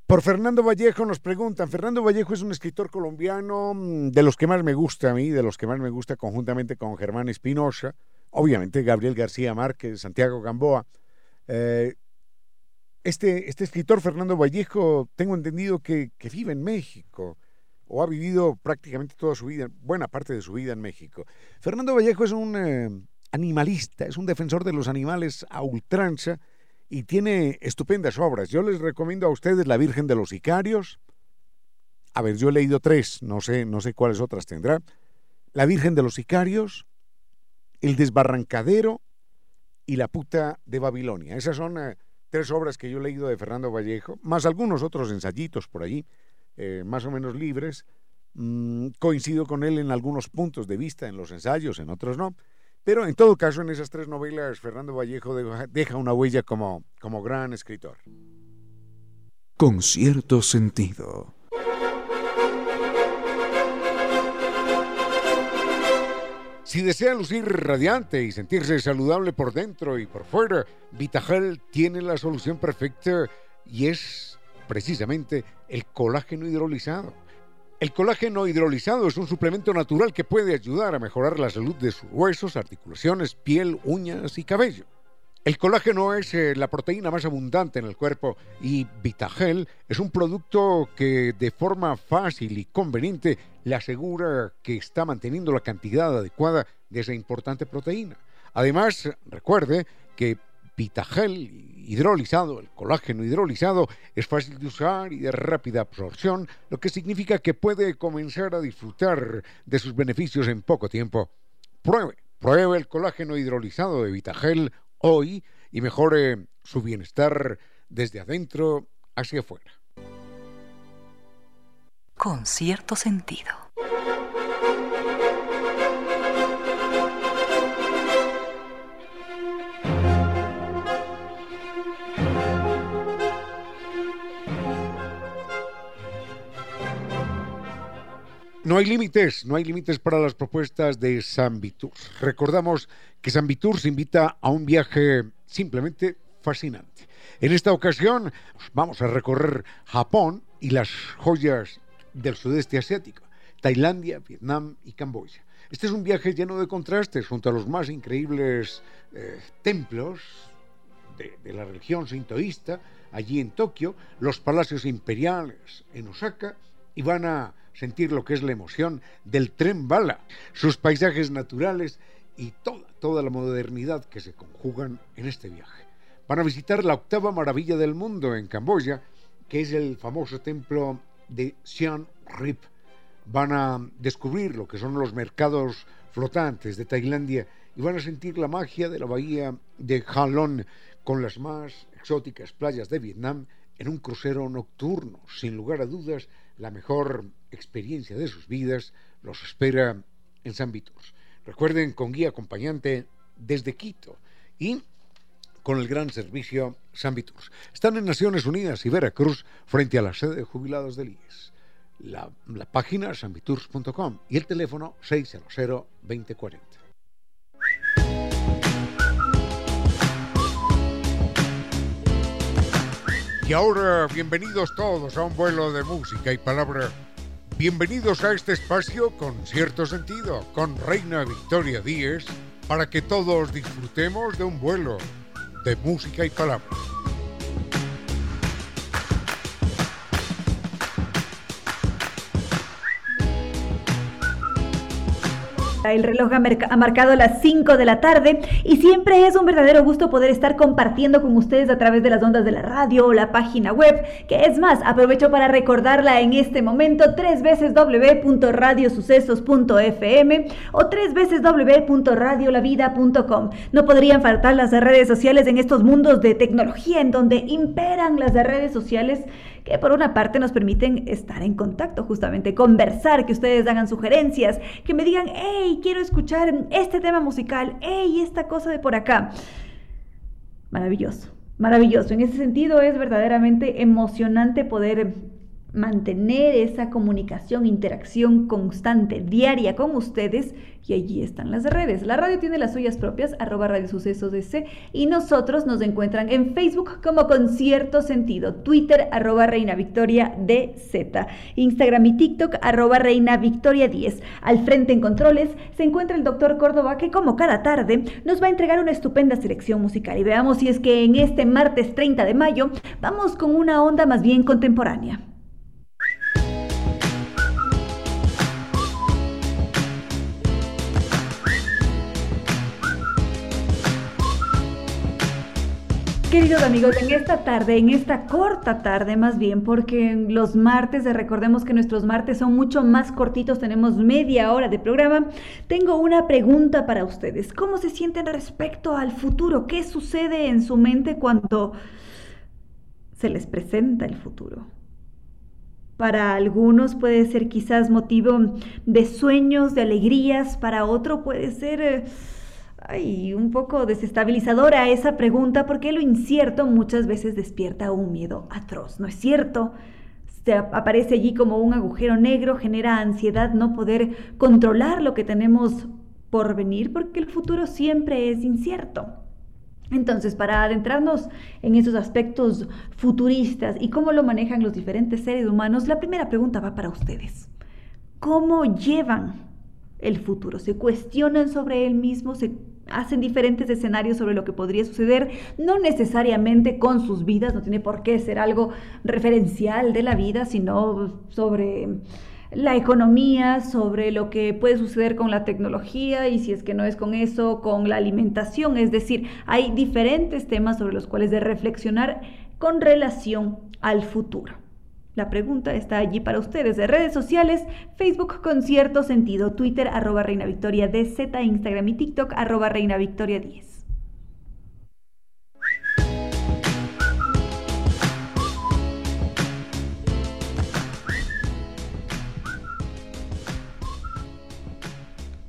Por Fernando Vallejo nos preguntan, Fernando Vallejo es un escritor colombiano mm, de los que más me gusta a mí, de los que más me gusta conjuntamente con Germán Espinosa, obviamente Gabriel García Márquez, Santiago Gamboa. Eh, este, este, escritor, Fernando Vallejo, tengo entendido que, vive en México o ha vivido prácticamente toda su vida, buena parte de su vida en México. Fernando Vallejo es un eh, animalista, es un defensor de los animales a ultranza y tiene estupendas obras. Yo les recomiendo a ustedes La Virgen de los Sicarios. A ver, yo he leído tres, no sé, no sé cuáles otras tendrá. La Virgen de los Sicarios, El Desbarrancadero y La Puta de Babilonia. Esas son eh, tres obras que yo he leído de Fernando Vallejo, más algunos otros ensayitos por allí, eh, más o menos libres. Mm, coincido con él en algunos puntos de vista, en los ensayos, en otros no. Pero en todo caso, en esas tres novelas, Fernando Vallejo deja una huella como, como gran escritor. Con cierto sentido. Si desea lucir radiante y sentirse saludable por dentro y por fuera, Vitagel tiene la solución perfecta y es precisamente el colágeno hidrolizado. El colágeno hidrolizado es un suplemento natural que puede ayudar a mejorar la salud de sus huesos, articulaciones, piel, uñas y cabello. El colágeno es eh, la proteína más abundante en el cuerpo y Vitagel es un producto que de forma fácil y conveniente le asegura que está manteniendo la cantidad adecuada de esa importante proteína. Además, recuerde que Vitagel hidrolizado, el colágeno hidrolizado, es fácil de usar y de rápida absorción, lo que significa que puede comenzar a disfrutar de sus beneficios en poco tiempo. Pruebe, pruebe el colágeno hidrolizado de Vitagel hoy y mejore su bienestar desde adentro hacia afuera. Con cierto sentido. No hay límites, no hay límites para las propuestas de San Vitur. Recordamos que San Vitur se invita a un viaje simplemente fascinante. En esta ocasión vamos a recorrer Japón y las joyas del sudeste asiático, Tailandia, Vietnam y Camboya. Este es un viaje lleno de contrastes junto a los más increíbles eh, templos de, de la religión sintoísta, allí en Tokio, los palacios imperiales en Osaka, y van a sentir lo que es la emoción del tren bala, sus paisajes naturales y toda, toda la modernidad que se conjugan en este viaje. Van a visitar la octava maravilla del mundo en Camboya, que es el famoso templo de Siem Reap. Van a descubrir lo que son los mercados flotantes de Tailandia y van a sentir la magia de la bahía de Halong con las más exóticas playas de Vietnam en un crucero nocturno, sin lugar a dudas, la mejor experiencia de sus vidas los espera en San Vitus. Recuerden, con guía acompañante desde Quito y con el gran servicio San Vitus. Están en Naciones Unidas y Veracruz frente a la sede de jubilados del IES. La, la página sanviturs.com y el teléfono 600-2040. Y ahora, bienvenidos todos a un vuelo de música y palabra. Bienvenidos a este espacio con cierto sentido, con Reina Victoria Díez para que todos disfrutemos de un vuelo de música y palabras. El reloj ha, marcado las 5 de la tarde y siempre es un verdadero gusto poder estar compartiendo con ustedes a través de las ondas de la radio o la página web, que es más, aprovecho para recordarla en este momento, tres veces www.radiosucesos.fm o tres veces www.radiolavida.com. No podrían faltar las redes sociales en estos mundos de tecnología en donde imperan las redes sociales que por una parte nos permiten estar en contacto, justamente conversar, que ustedes hagan sugerencias, que me digan, hey, quiero escuchar este tema musical, hey, esta cosa de por acá. Maravilloso, maravilloso. En ese sentido es verdaderamente emocionante poder mantener esa comunicación, interacción constante, diaria con ustedes y allí están las redes. La radio tiene las suyas propias, arroba Radio Sucesos DC, y nosotros nos encuentran en Facebook como Concierto Sentido, Twitter, arroba Reina Victoria DZ, Instagram y TikTok, arroba Reina Victoria 10. Al frente en controles se encuentra el doctor Córdoba que como cada tarde nos va a entregar una estupenda selección musical y veamos si es que en este martes 30 de mayo vamos con una onda más bien contemporánea. Queridos amigos, en esta tarde, en esta corta tarde más bien, porque los martes, recordemos que nuestros martes son mucho más cortitos, tenemos media hora de programa, tengo una pregunta para ustedes. ¿Cómo se sienten respecto al futuro? ¿Qué sucede en su mente cuando se les presenta el futuro? Para algunos puede ser quizás motivo de sueños, de alegrías, para otro puede ser... Eh, ay, un poco desestabilizadora esa pregunta porque lo incierto muchas veces despierta un miedo atroz, ¿no es cierto? Se aparece allí como un agujero negro, genera ansiedad no poder controlar lo que tenemos por venir porque el futuro siempre es incierto. Entonces, para adentrarnos en esos aspectos futuristas y cómo lo manejan los diferentes seres humanos, la primera pregunta va para ustedes. ¿Cómo llevan el futuro? ¿Se cuestionan sobre él mismo? ¿Se hacen diferentes escenarios sobre lo que podría suceder, no necesariamente con sus vidas, no tiene por qué ser algo referencial de la vida, sino sobre la economía, sobre lo que puede suceder con la tecnología y si es que no es con eso, con la alimentación. Es decir, hay diferentes temas sobre los cuales de reflexionar con relación al futuro. La pregunta está allí para ustedes de redes sociales, Facebook con cierto sentido, Twitter arroba Reina Victoria DZ, Instagram y TikTok arroba Reina Victoria 10.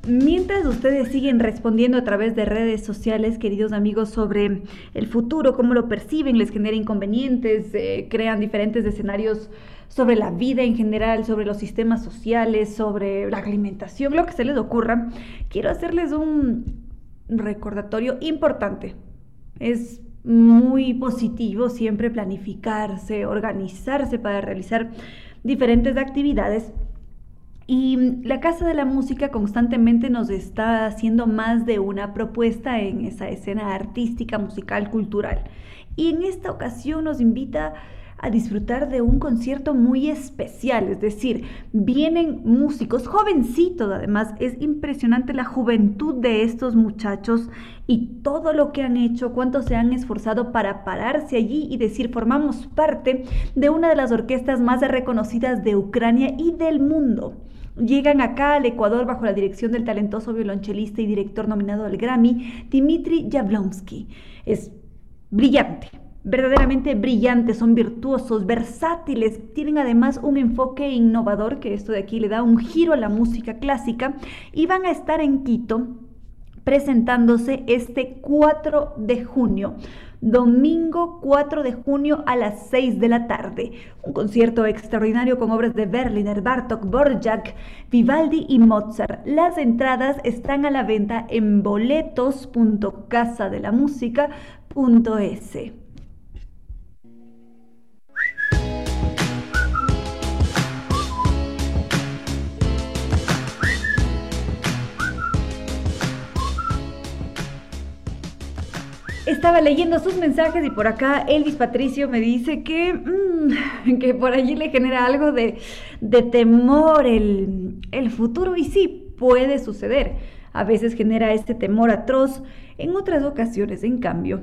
Mientras ustedes siguen respondiendo a través de redes sociales, queridos amigos, sobre el futuro, cómo lo perciben, les genera inconvenientes, eh, crean diferentes escenarios sobre la vida en general, sobre los sistemas sociales, sobre la alimentación, lo que se les ocurra, quiero hacerles un recordatorio importante. Es muy positivo siempre planificarse, organizarse para realizar diferentes actividades y la Casa de la Música constantemente nos está haciendo más de una propuesta en esa escena artística, musical, cultural. Y en esta ocasión nos invita a disfrutar de un concierto muy especial, es decir, vienen músicos jovencitos, además es impresionante la juventud de estos muchachos y todo lo que han hecho, cuánto se han esforzado para pararse allí y decir, formamos parte de una de las orquestas más reconocidas de Ucrania y del mundo. Llegan acá al Ecuador bajo la dirección del talentoso violonchelista y director nominado al Grammy, Dmitry Jablonsky. Es brillante, verdaderamente brillante, son virtuosos, versátiles, tienen además un enfoque innovador que esto de aquí le da un giro a la música clásica y van a estar en Quito presentándose este 4 de junio domingo 4 de junio a las 6 de la tarde. Un concierto extraordinario con obras de Berliner, Bartok, Borjak, Vivaldi y Mozart. Las entradas están a la venta en boletos.casadelamusica.es. estaba leyendo sus mensajes y por acá Elvis Patricio me dice que, mm, *laughs* que por allí le genera algo de, temor el, el futuro y sí, puede suceder. A veces genera este temor atroz, en otras ocasiones, en cambio,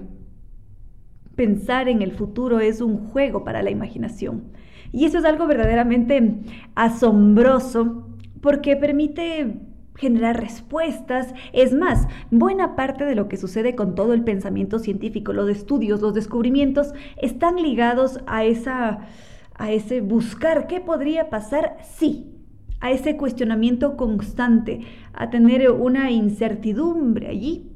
pensar en el futuro es un juego para la imaginación. Y eso es algo verdaderamente asombroso porque permite generar respuestas. Es más, buena parte de lo que sucede con todo el pensamiento científico, los estudios, los descubrimientos, están ligados a, esa, a ese buscar qué podría pasar si, a ese cuestionamiento constante, a tener una incertidumbre allí,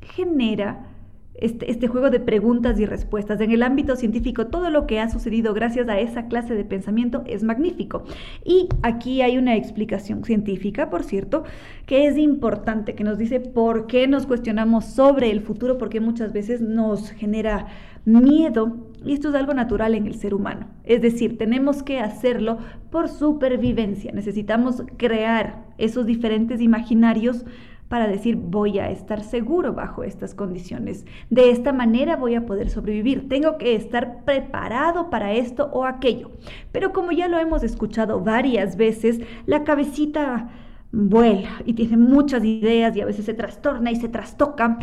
genera este, este, juego de preguntas y respuestas. En el ámbito científico, todo lo que ha sucedido gracias a esa clase de pensamiento es magnífico. Y aquí hay una explicación científica, por cierto, que es importante, que nos dice por qué nos cuestionamos sobre el futuro, porque muchas veces nos genera miedo. Y esto es algo natural en el ser humano. Es decir, tenemos que hacerlo por supervivencia. Necesitamos crear esos diferentes imaginarios para decir voy a estar seguro bajo estas condiciones. De esta manera voy a poder sobrevivir. Tengo que estar preparado para esto o aquello. Pero como ya lo hemos escuchado varias veces, la cabecita vuela y tiene muchas ideas y a veces se trastorna y se trastoca.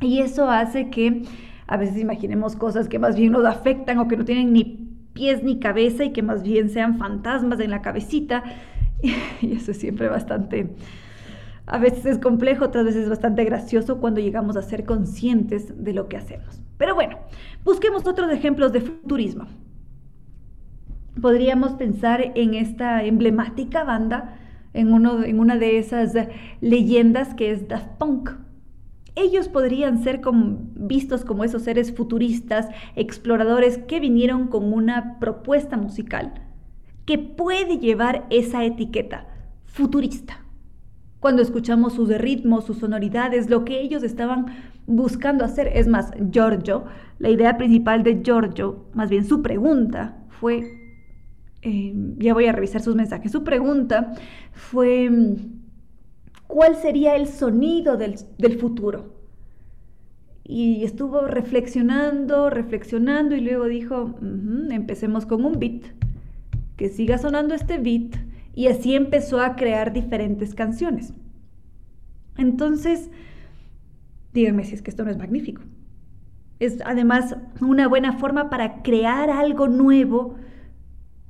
Y eso hace que a veces imaginemos cosas que más bien nos afectan o que no tienen ni pies ni cabeza y que más bien sean fantasmas en la cabecita. *laughs* Y eso es siempre bastante a veces es complejo, otras veces es bastante gracioso cuando llegamos a ser conscientes de lo que hacemos. Pero bueno, busquemos otros ejemplos de futurismo. Podríamos pensar en esta emblemática banda, en, una de esas leyendas que es Daft Punk. Ellos podrían ser vistos como esos seres futuristas, exploradores que vinieron con una propuesta musical que puede llevar esa etiqueta futurista cuando escuchamos sus ritmos, sus sonoridades, lo que ellos estaban buscando hacer. Es más, Giorgio, la idea principal de Giorgio, más bien su pregunta fue, eh, ya voy a revisar sus mensajes, su pregunta fue, ¿cuál sería el sonido del, futuro? Y estuvo reflexionando, reflexionando y luego dijo, empecemos con un beat, que siga sonando este beat y así empezó a crear diferentes canciones. Entonces, díganme si es que esto no es magnífico. Es además una buena forma para crear algo nuevo.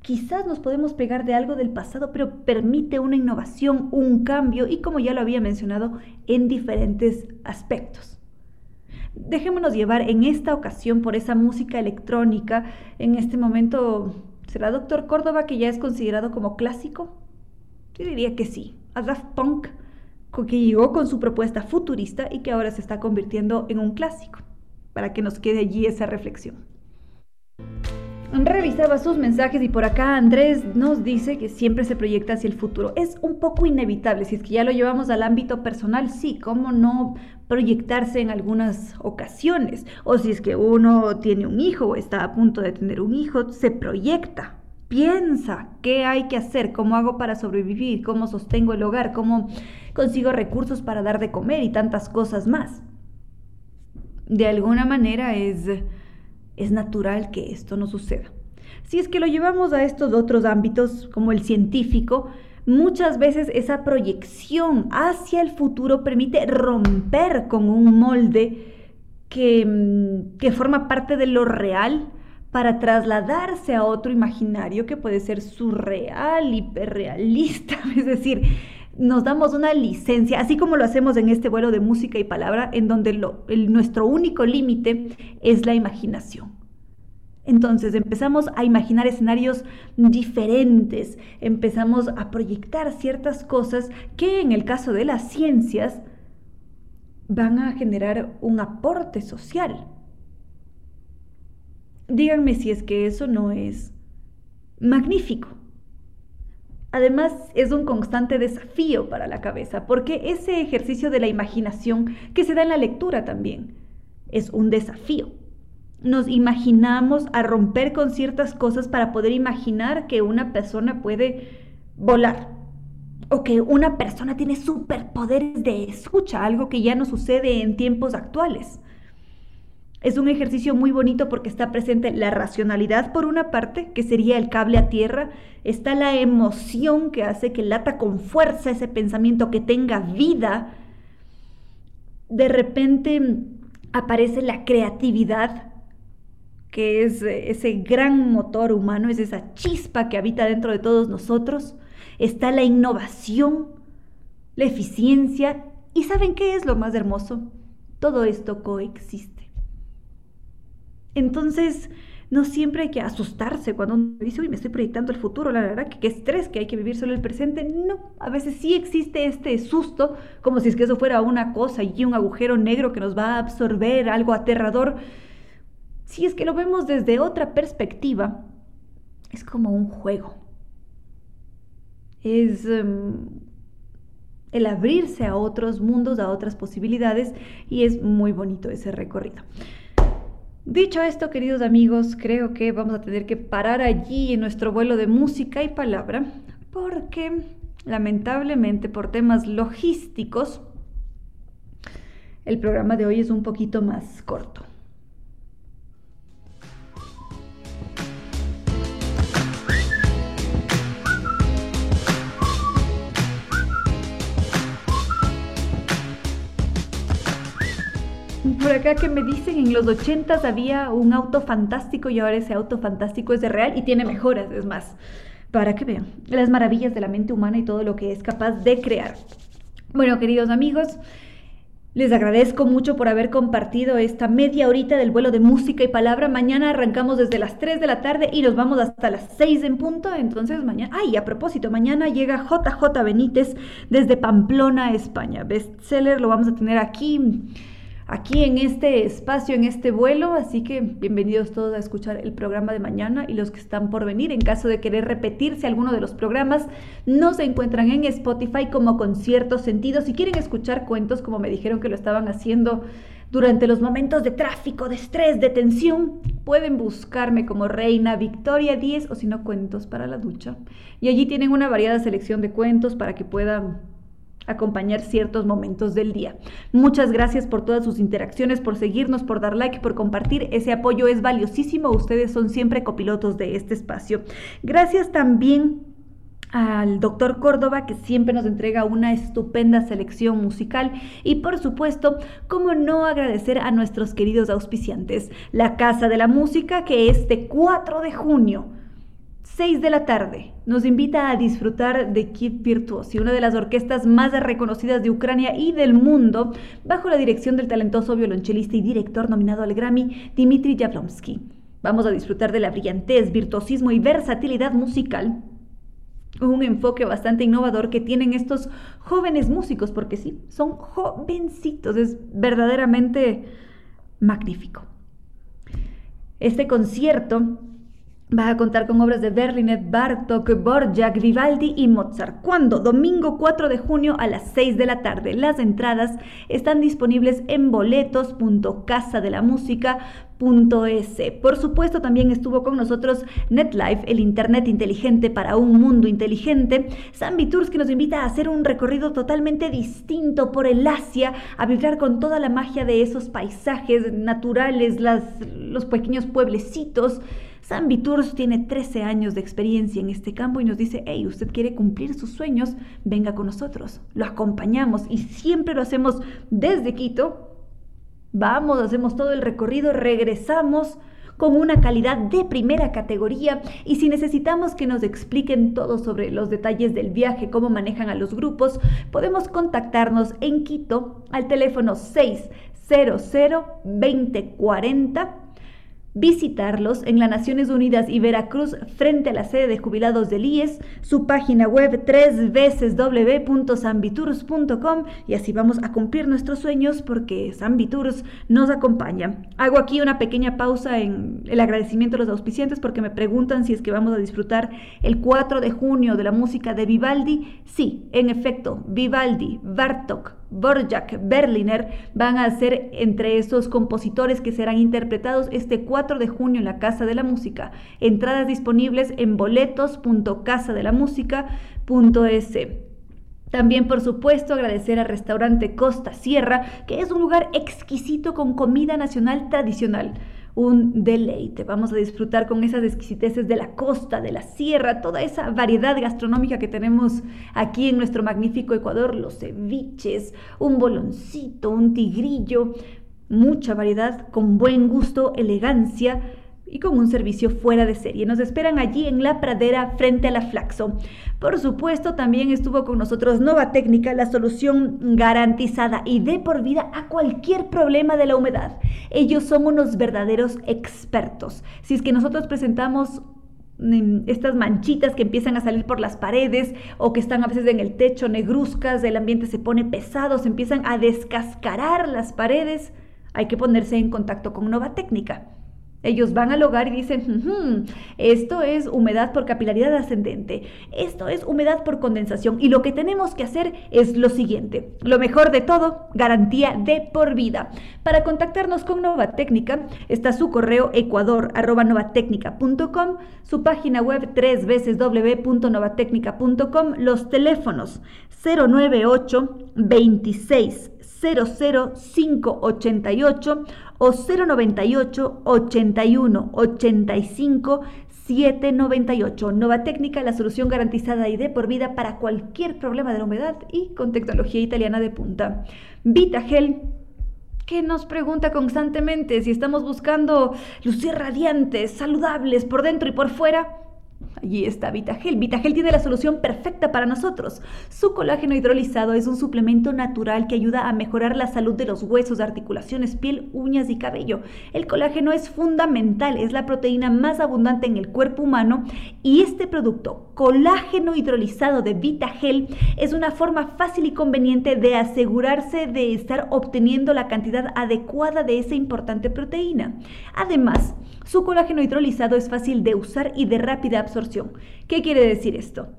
Quizás nos podemos pegar de algo del pasado, pero permite una innovación, un cambio y como ya lo había mencionado, en diferentes aspectos. Dejémonos llevar en esta ocasión por esa música electrónica. En este momento ¿Será Doctor Córdoba que ya es considerado como clásico? Yo diría que sí. A Daft Punk, que llegó con su propuesta futurista y que ahora se está convirtiendo en un clásico, para que nos quede allí esa reflexión. Revisaba sus mensajes y por acá Andrés nos dice que siempre se proyecta hacia el futuro. Es un poco inevitable, si es que ya lo llevamos al ámbito personal, sí, ¿cómo no proyectarse en algunas ocasiones. O si es que uno tiene un hijo o está a punto de tener un hijo, se proyecta, piensa qué hay que hacer, cómo hago para sobrevivir, cómo sostengo el hogar, cómo consigo recursos para dar de comer y tantas cosas más. De alguna manera es, es natural que esto no suceda. Si es que lo llevamos a estos otros ámbitos, como el científico, Muchas veces esa proyección hacia el futuro permite romper con un molde que, mm, que forma parte de lo real para trasladarse a otro imaginario que puede ser surreal, hiperrealista, *laughs* es decir, nos damos una licencia, así como lo hacemos en este vuelo de música y palabra, en donde nuestro único límite es la imaginación. Entonces empezamos a imaginar escenarios diferentes, empezamos a proyectar ciertas cosas que en el caso de las ciencias van a generar un aporte social. Díganme si es que eso no es magnífico. Además, es un constante desafío para la cabeza, porque ese ejercicio de la imaginación que se da en la lectura también es un desafío nos imaginamos a romper con ciertas cosas para poder imaginar que una persona puede volar o que una persona tiene superpoderes de escucha, algo que ya no sucede en tiempos actuales. Es un ejercicio muy bonito porque está presente la racionalidad por una parte, que sería el cable a tierra, está la emoción que hace que lata con fuerza ese pensamiento, que tenga vida. De repente aparece la creatividad, que es ese gran motor humano, es esa chispa que habita dentro de todos nosotros. Está la innovación, la eficiencia. ¿Y saben qué es lo más hermoso? Todo esto coexiste. Entonces, no siempre hay que asustarse cuando uno dice, uy, me estoy proyectando el futuro, la verdad, que qué estrés, que hay que vivir solo el presente. No, a veces sí existe este susto, como si es que eso fuera una cosa y un agujero negro que nos va a absorber, algo aterrador. Si es que lo vemos desde otra perspectiva, es como un juego. Es em, el abrirse a otros mundos, a otras posibilidades, y es muy bonito ese recorrido. Dicho esto, queridos amigos, creo que vamos a tener que parar allí en nuestro vuelo de música y palabra, porque lamentablemente por temas logísticos, el programa de hoy es un poquito más corto. Por acá que me dicen, en los 80 había un auto fantástico y ahora ese auto fantástico es de real y tiene mejoras, es más, para que vean las maravillas de la mente humana y todo lo que es capaz de crear. Bueno, queridos amigos, les agradezco mucho por haber compartido esta media horita del vuelo de música y palabra. Mañana arrancamos desde las 3 de la tarde y nos vamos hasta las 6 en punto. Entonces mañana, ay, a propósito, mañana llega JJ Benítez desde Pamplona, España. Bestseller lo vamos a tener aquí aquí en este espacio, en este vuelo. Así que bienvenidos todos a escuchar el programa de mañana y los que están por venir. En caso de querer repetirse alguno de los programas, no se encuentran en Spotify como con cierto sentido. Si quieren escuchar cuentos, como me dijeron que lo estaban haciendo durante los momentos de tráfico, de estrés, de tensión, pueden buscarme como Reina Victoria 10 o si no, cuentos para la ducha. Y allí tienen una variada selección de cuentos para que puedan acompañar ciertos momentos del día. Muchas gracias por todas sus interacciones, por seguirnos, por dar like, por compartir. Ese apoyo es valiosísimo. Ustedes son siempre copilotos de este espacio. Gracias también al doctor Córdoba, que siempre nos entrega una estupenda selección musical. Y por supuesto, cómo no agradecer a nuestros queridos auspiciantes, la Casa de la Música, que este 4 de junio 6 de la tarde nos invita a disfrutar de Kid Virtuosi, una de las orquestas más reconocidas de Ucrania y del mundo, bajo la dirección del talentoso violonchelista y director nominado al Grammy, Dmitry Jablonsky. Vamos a disfrutar de la brillantez, virtuosismo y versatilidad musical un enfoque bastante innovador que tienen estos jóvenes músicos, porque sí, son jovencitos, es verdaderamente magnífico. Este concierto Va a contar con obras de Berliner, Bartok, Borjak, Vivaldi y Mozart. ¿Cuándo? Domingo 4 de junio a las 6 de la tarde. Las entradas están disponibles en boletos.casadelamusica.es. Por supuesto, también estuvo con nosotros NetLife, el Internet inteligente para un mundo inteligente. Zambi Tours, que nos invita a hacer un recorrido totalmente distinto por el Asia, a vibrar con toda la magia de esos paisajes naturales, las, los pequeños pueblecitos San Tours tiene 13 años de experiencia en este campo y nos dice, hey, usted quiere cumplir sus sueños, venga con nosotros. Lo acompañamos y siempre lo hacemos desde Quito. Vamos, hacemos todo el recorrido, regresamos con una calidad de primera categoría y si necesitamos que nos expliquen todo sobre los detalles del viaje, cómo manejan a los grupos, podemos contactarnos en Quito al teléfono 600 2040 visitarlos en las Naciones Unidas y Veracruz frente a la sede de jubilados del IES, su página web tres veces y así vamos a cumplir nuestros sueños porque Sambitours nos acompaña. Hago aquí una pequeña pausa en el agradecimiento a los auspiciantes porque me preguntan si es que vamos a disfrutar el 4 de junio de la música de Vivaldi. Sí, en efecto, Vivaldi, Bartok, Borjak, Berliner van a ser entre esos compositores que serán interpretados este 4 de junio en la Casa de la Música. Entradas disponibles en boletos.casadelamusica.es. También, por supuesto, agradecer al restaurante Costa Sierra, que es un lugar exquisito con comida nacional tradicional. Un deleite. Vamos a disfrutar con esas exquisiteces de la costa, de la sierra, toda esa variedad gastronómica que tenemos aquí en nuestro magnífico Ecuador, los ceviches, un boloncito, un tigrillo, mucha variedad con buen gusto, elegancia y con un servicio fuera de serie. Nos esperan allí en la pradera frente a la Flaxo. Por supuesto, también estuvo con nosotros Nova Técnica, la solución garantizada y de por vida a cualquier problema de la humedad. Ellos son unos verdaderos expertos. Si es que nosotros presentamos mm, estas manchitas que empiezan a salir por las paredes o que están a veces en el techo negruzcas, el ambiente se pone pesado, se empiezan a descascarar las paredes, hay que ponerse en contacto con Nova Técnica. Ellos van al hogar y dicen, esto es humedad por capilaridad ascendente, esto es humedad por condensación y lo que tenemos que hacer es lo siguiente. Lo mejor de todo, garantía de por vida. Para contactarnos con Nova Técnica está su correo ecuador.novatecnica.com, su página web tres veces www.novatecnica.com, los teléfonos 098 26 00588 o 098 81 85 798. Nova Técnica, la solución garantizada y de por vida para cualquier problema de la humedad y con tecnología italiana de punta. Vitagel que nos pregunta constantemente si estamos buscando lucir radiantes, saludables por dentro y por fuera. Allí está Vitagel. Vitagel tiene la solución perfecta para nosotros. Su colágeno hidrolizado es un suplemento natural que ayuda a mejorar la salud de los huesos, articulaciones, piel, uñas y cabello. El colágeno es fundamental, es la proteína más abundante en el cuerpo humano y este producto, colágeno hidrolizado de Vitagel, es una forma fácil y conveniente de asegurarse de estar obteniendo la cantidad adecuada de esa importante proteína. Además, su colágeno hidrolizado es fácil de usar y de rápida absorción. ¿Qué quiere decir esto?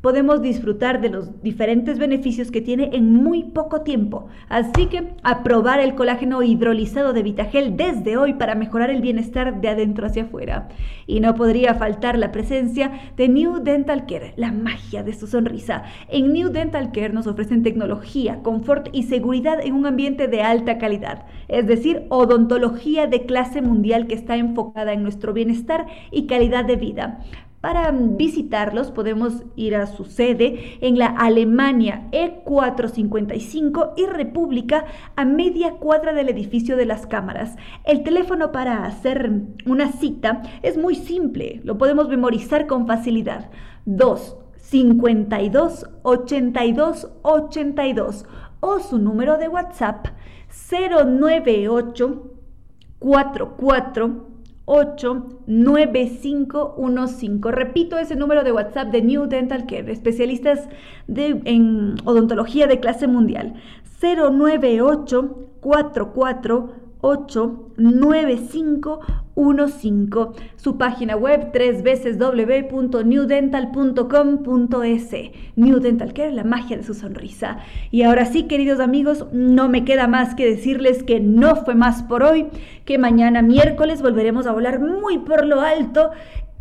Podemos disfrutar de los diferentes beneficios que tiene en muy poco tiempo. Así que a probar el colágeno hidrolizado de Vitagel desde hoy para mejorar el bienestar de adentro hacia afuera. Y no podría faltar la presencia de New Dental Care, la magia de su sonrisa. En New Dental Care nos ofrecen tecnología, confort y seguridad en un ambiente de alta calidad, es decir, odontología de clase mundial que está enfocada en nuestro bienestar y calidad de vida. Para visitarlos podemos ir a su sede en la Alemania E455 y República a media cuadra del edificio de las cámaras. El teléfono para hacer una cita es muy simple, lo podemos memorizar con facilidad. 2 52 82 82 o su número de WhatsApp 098 44 89515. Repito ese número de WhatsApp de New Dental Care, especialistas de, en odontología de clase mundial. 098 44 89515. Su página web tres veces www.newdental.com.es. New Dental Care, la magia de su sonrisa. Y ahora sí, queridos amigos, no me queda más que decirles que no fue más por hoy, que mañana miércoles volveremos a volar muy por lo alto.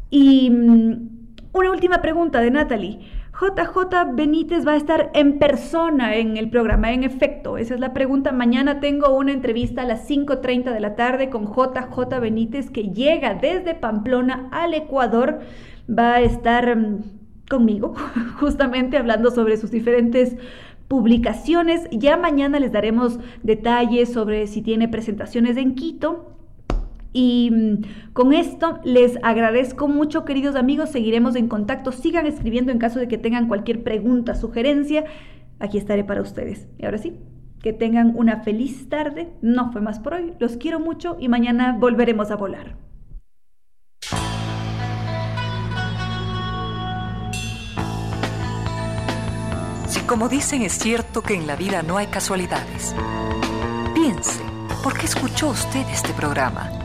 Y mm, una última pregunta de Natalie. JJ Benítez va a estar en persona en el programa, en efecto. Esa es la pregunta. Mañana tengo una entrevista a las 5.30 de la tarde con JJ Benítez que llega desde Pamplona al Ecuador. Va a estar mm, conmigo *laughs* justamente hablando sobre sus diferentes publicaciones. Ya mañana les daremos detalles sobre si tiene presentaciones en Quito y mm, con esto les agradezco mucho, queridos amigos. Seguiremos en contacto. Sigan escribiendo en caso de que tengan cualquier pregunta, sugerencia. Aquí estaré para ustedes. Y ahora sí, que tengan una feliz tarde. No fue más por hoy. Los quiero mucho y mañana volveremos a volar. Si como dicen es cierto que en la vida no hay casualidades, piense, ¿por qué escuchó usted este programa?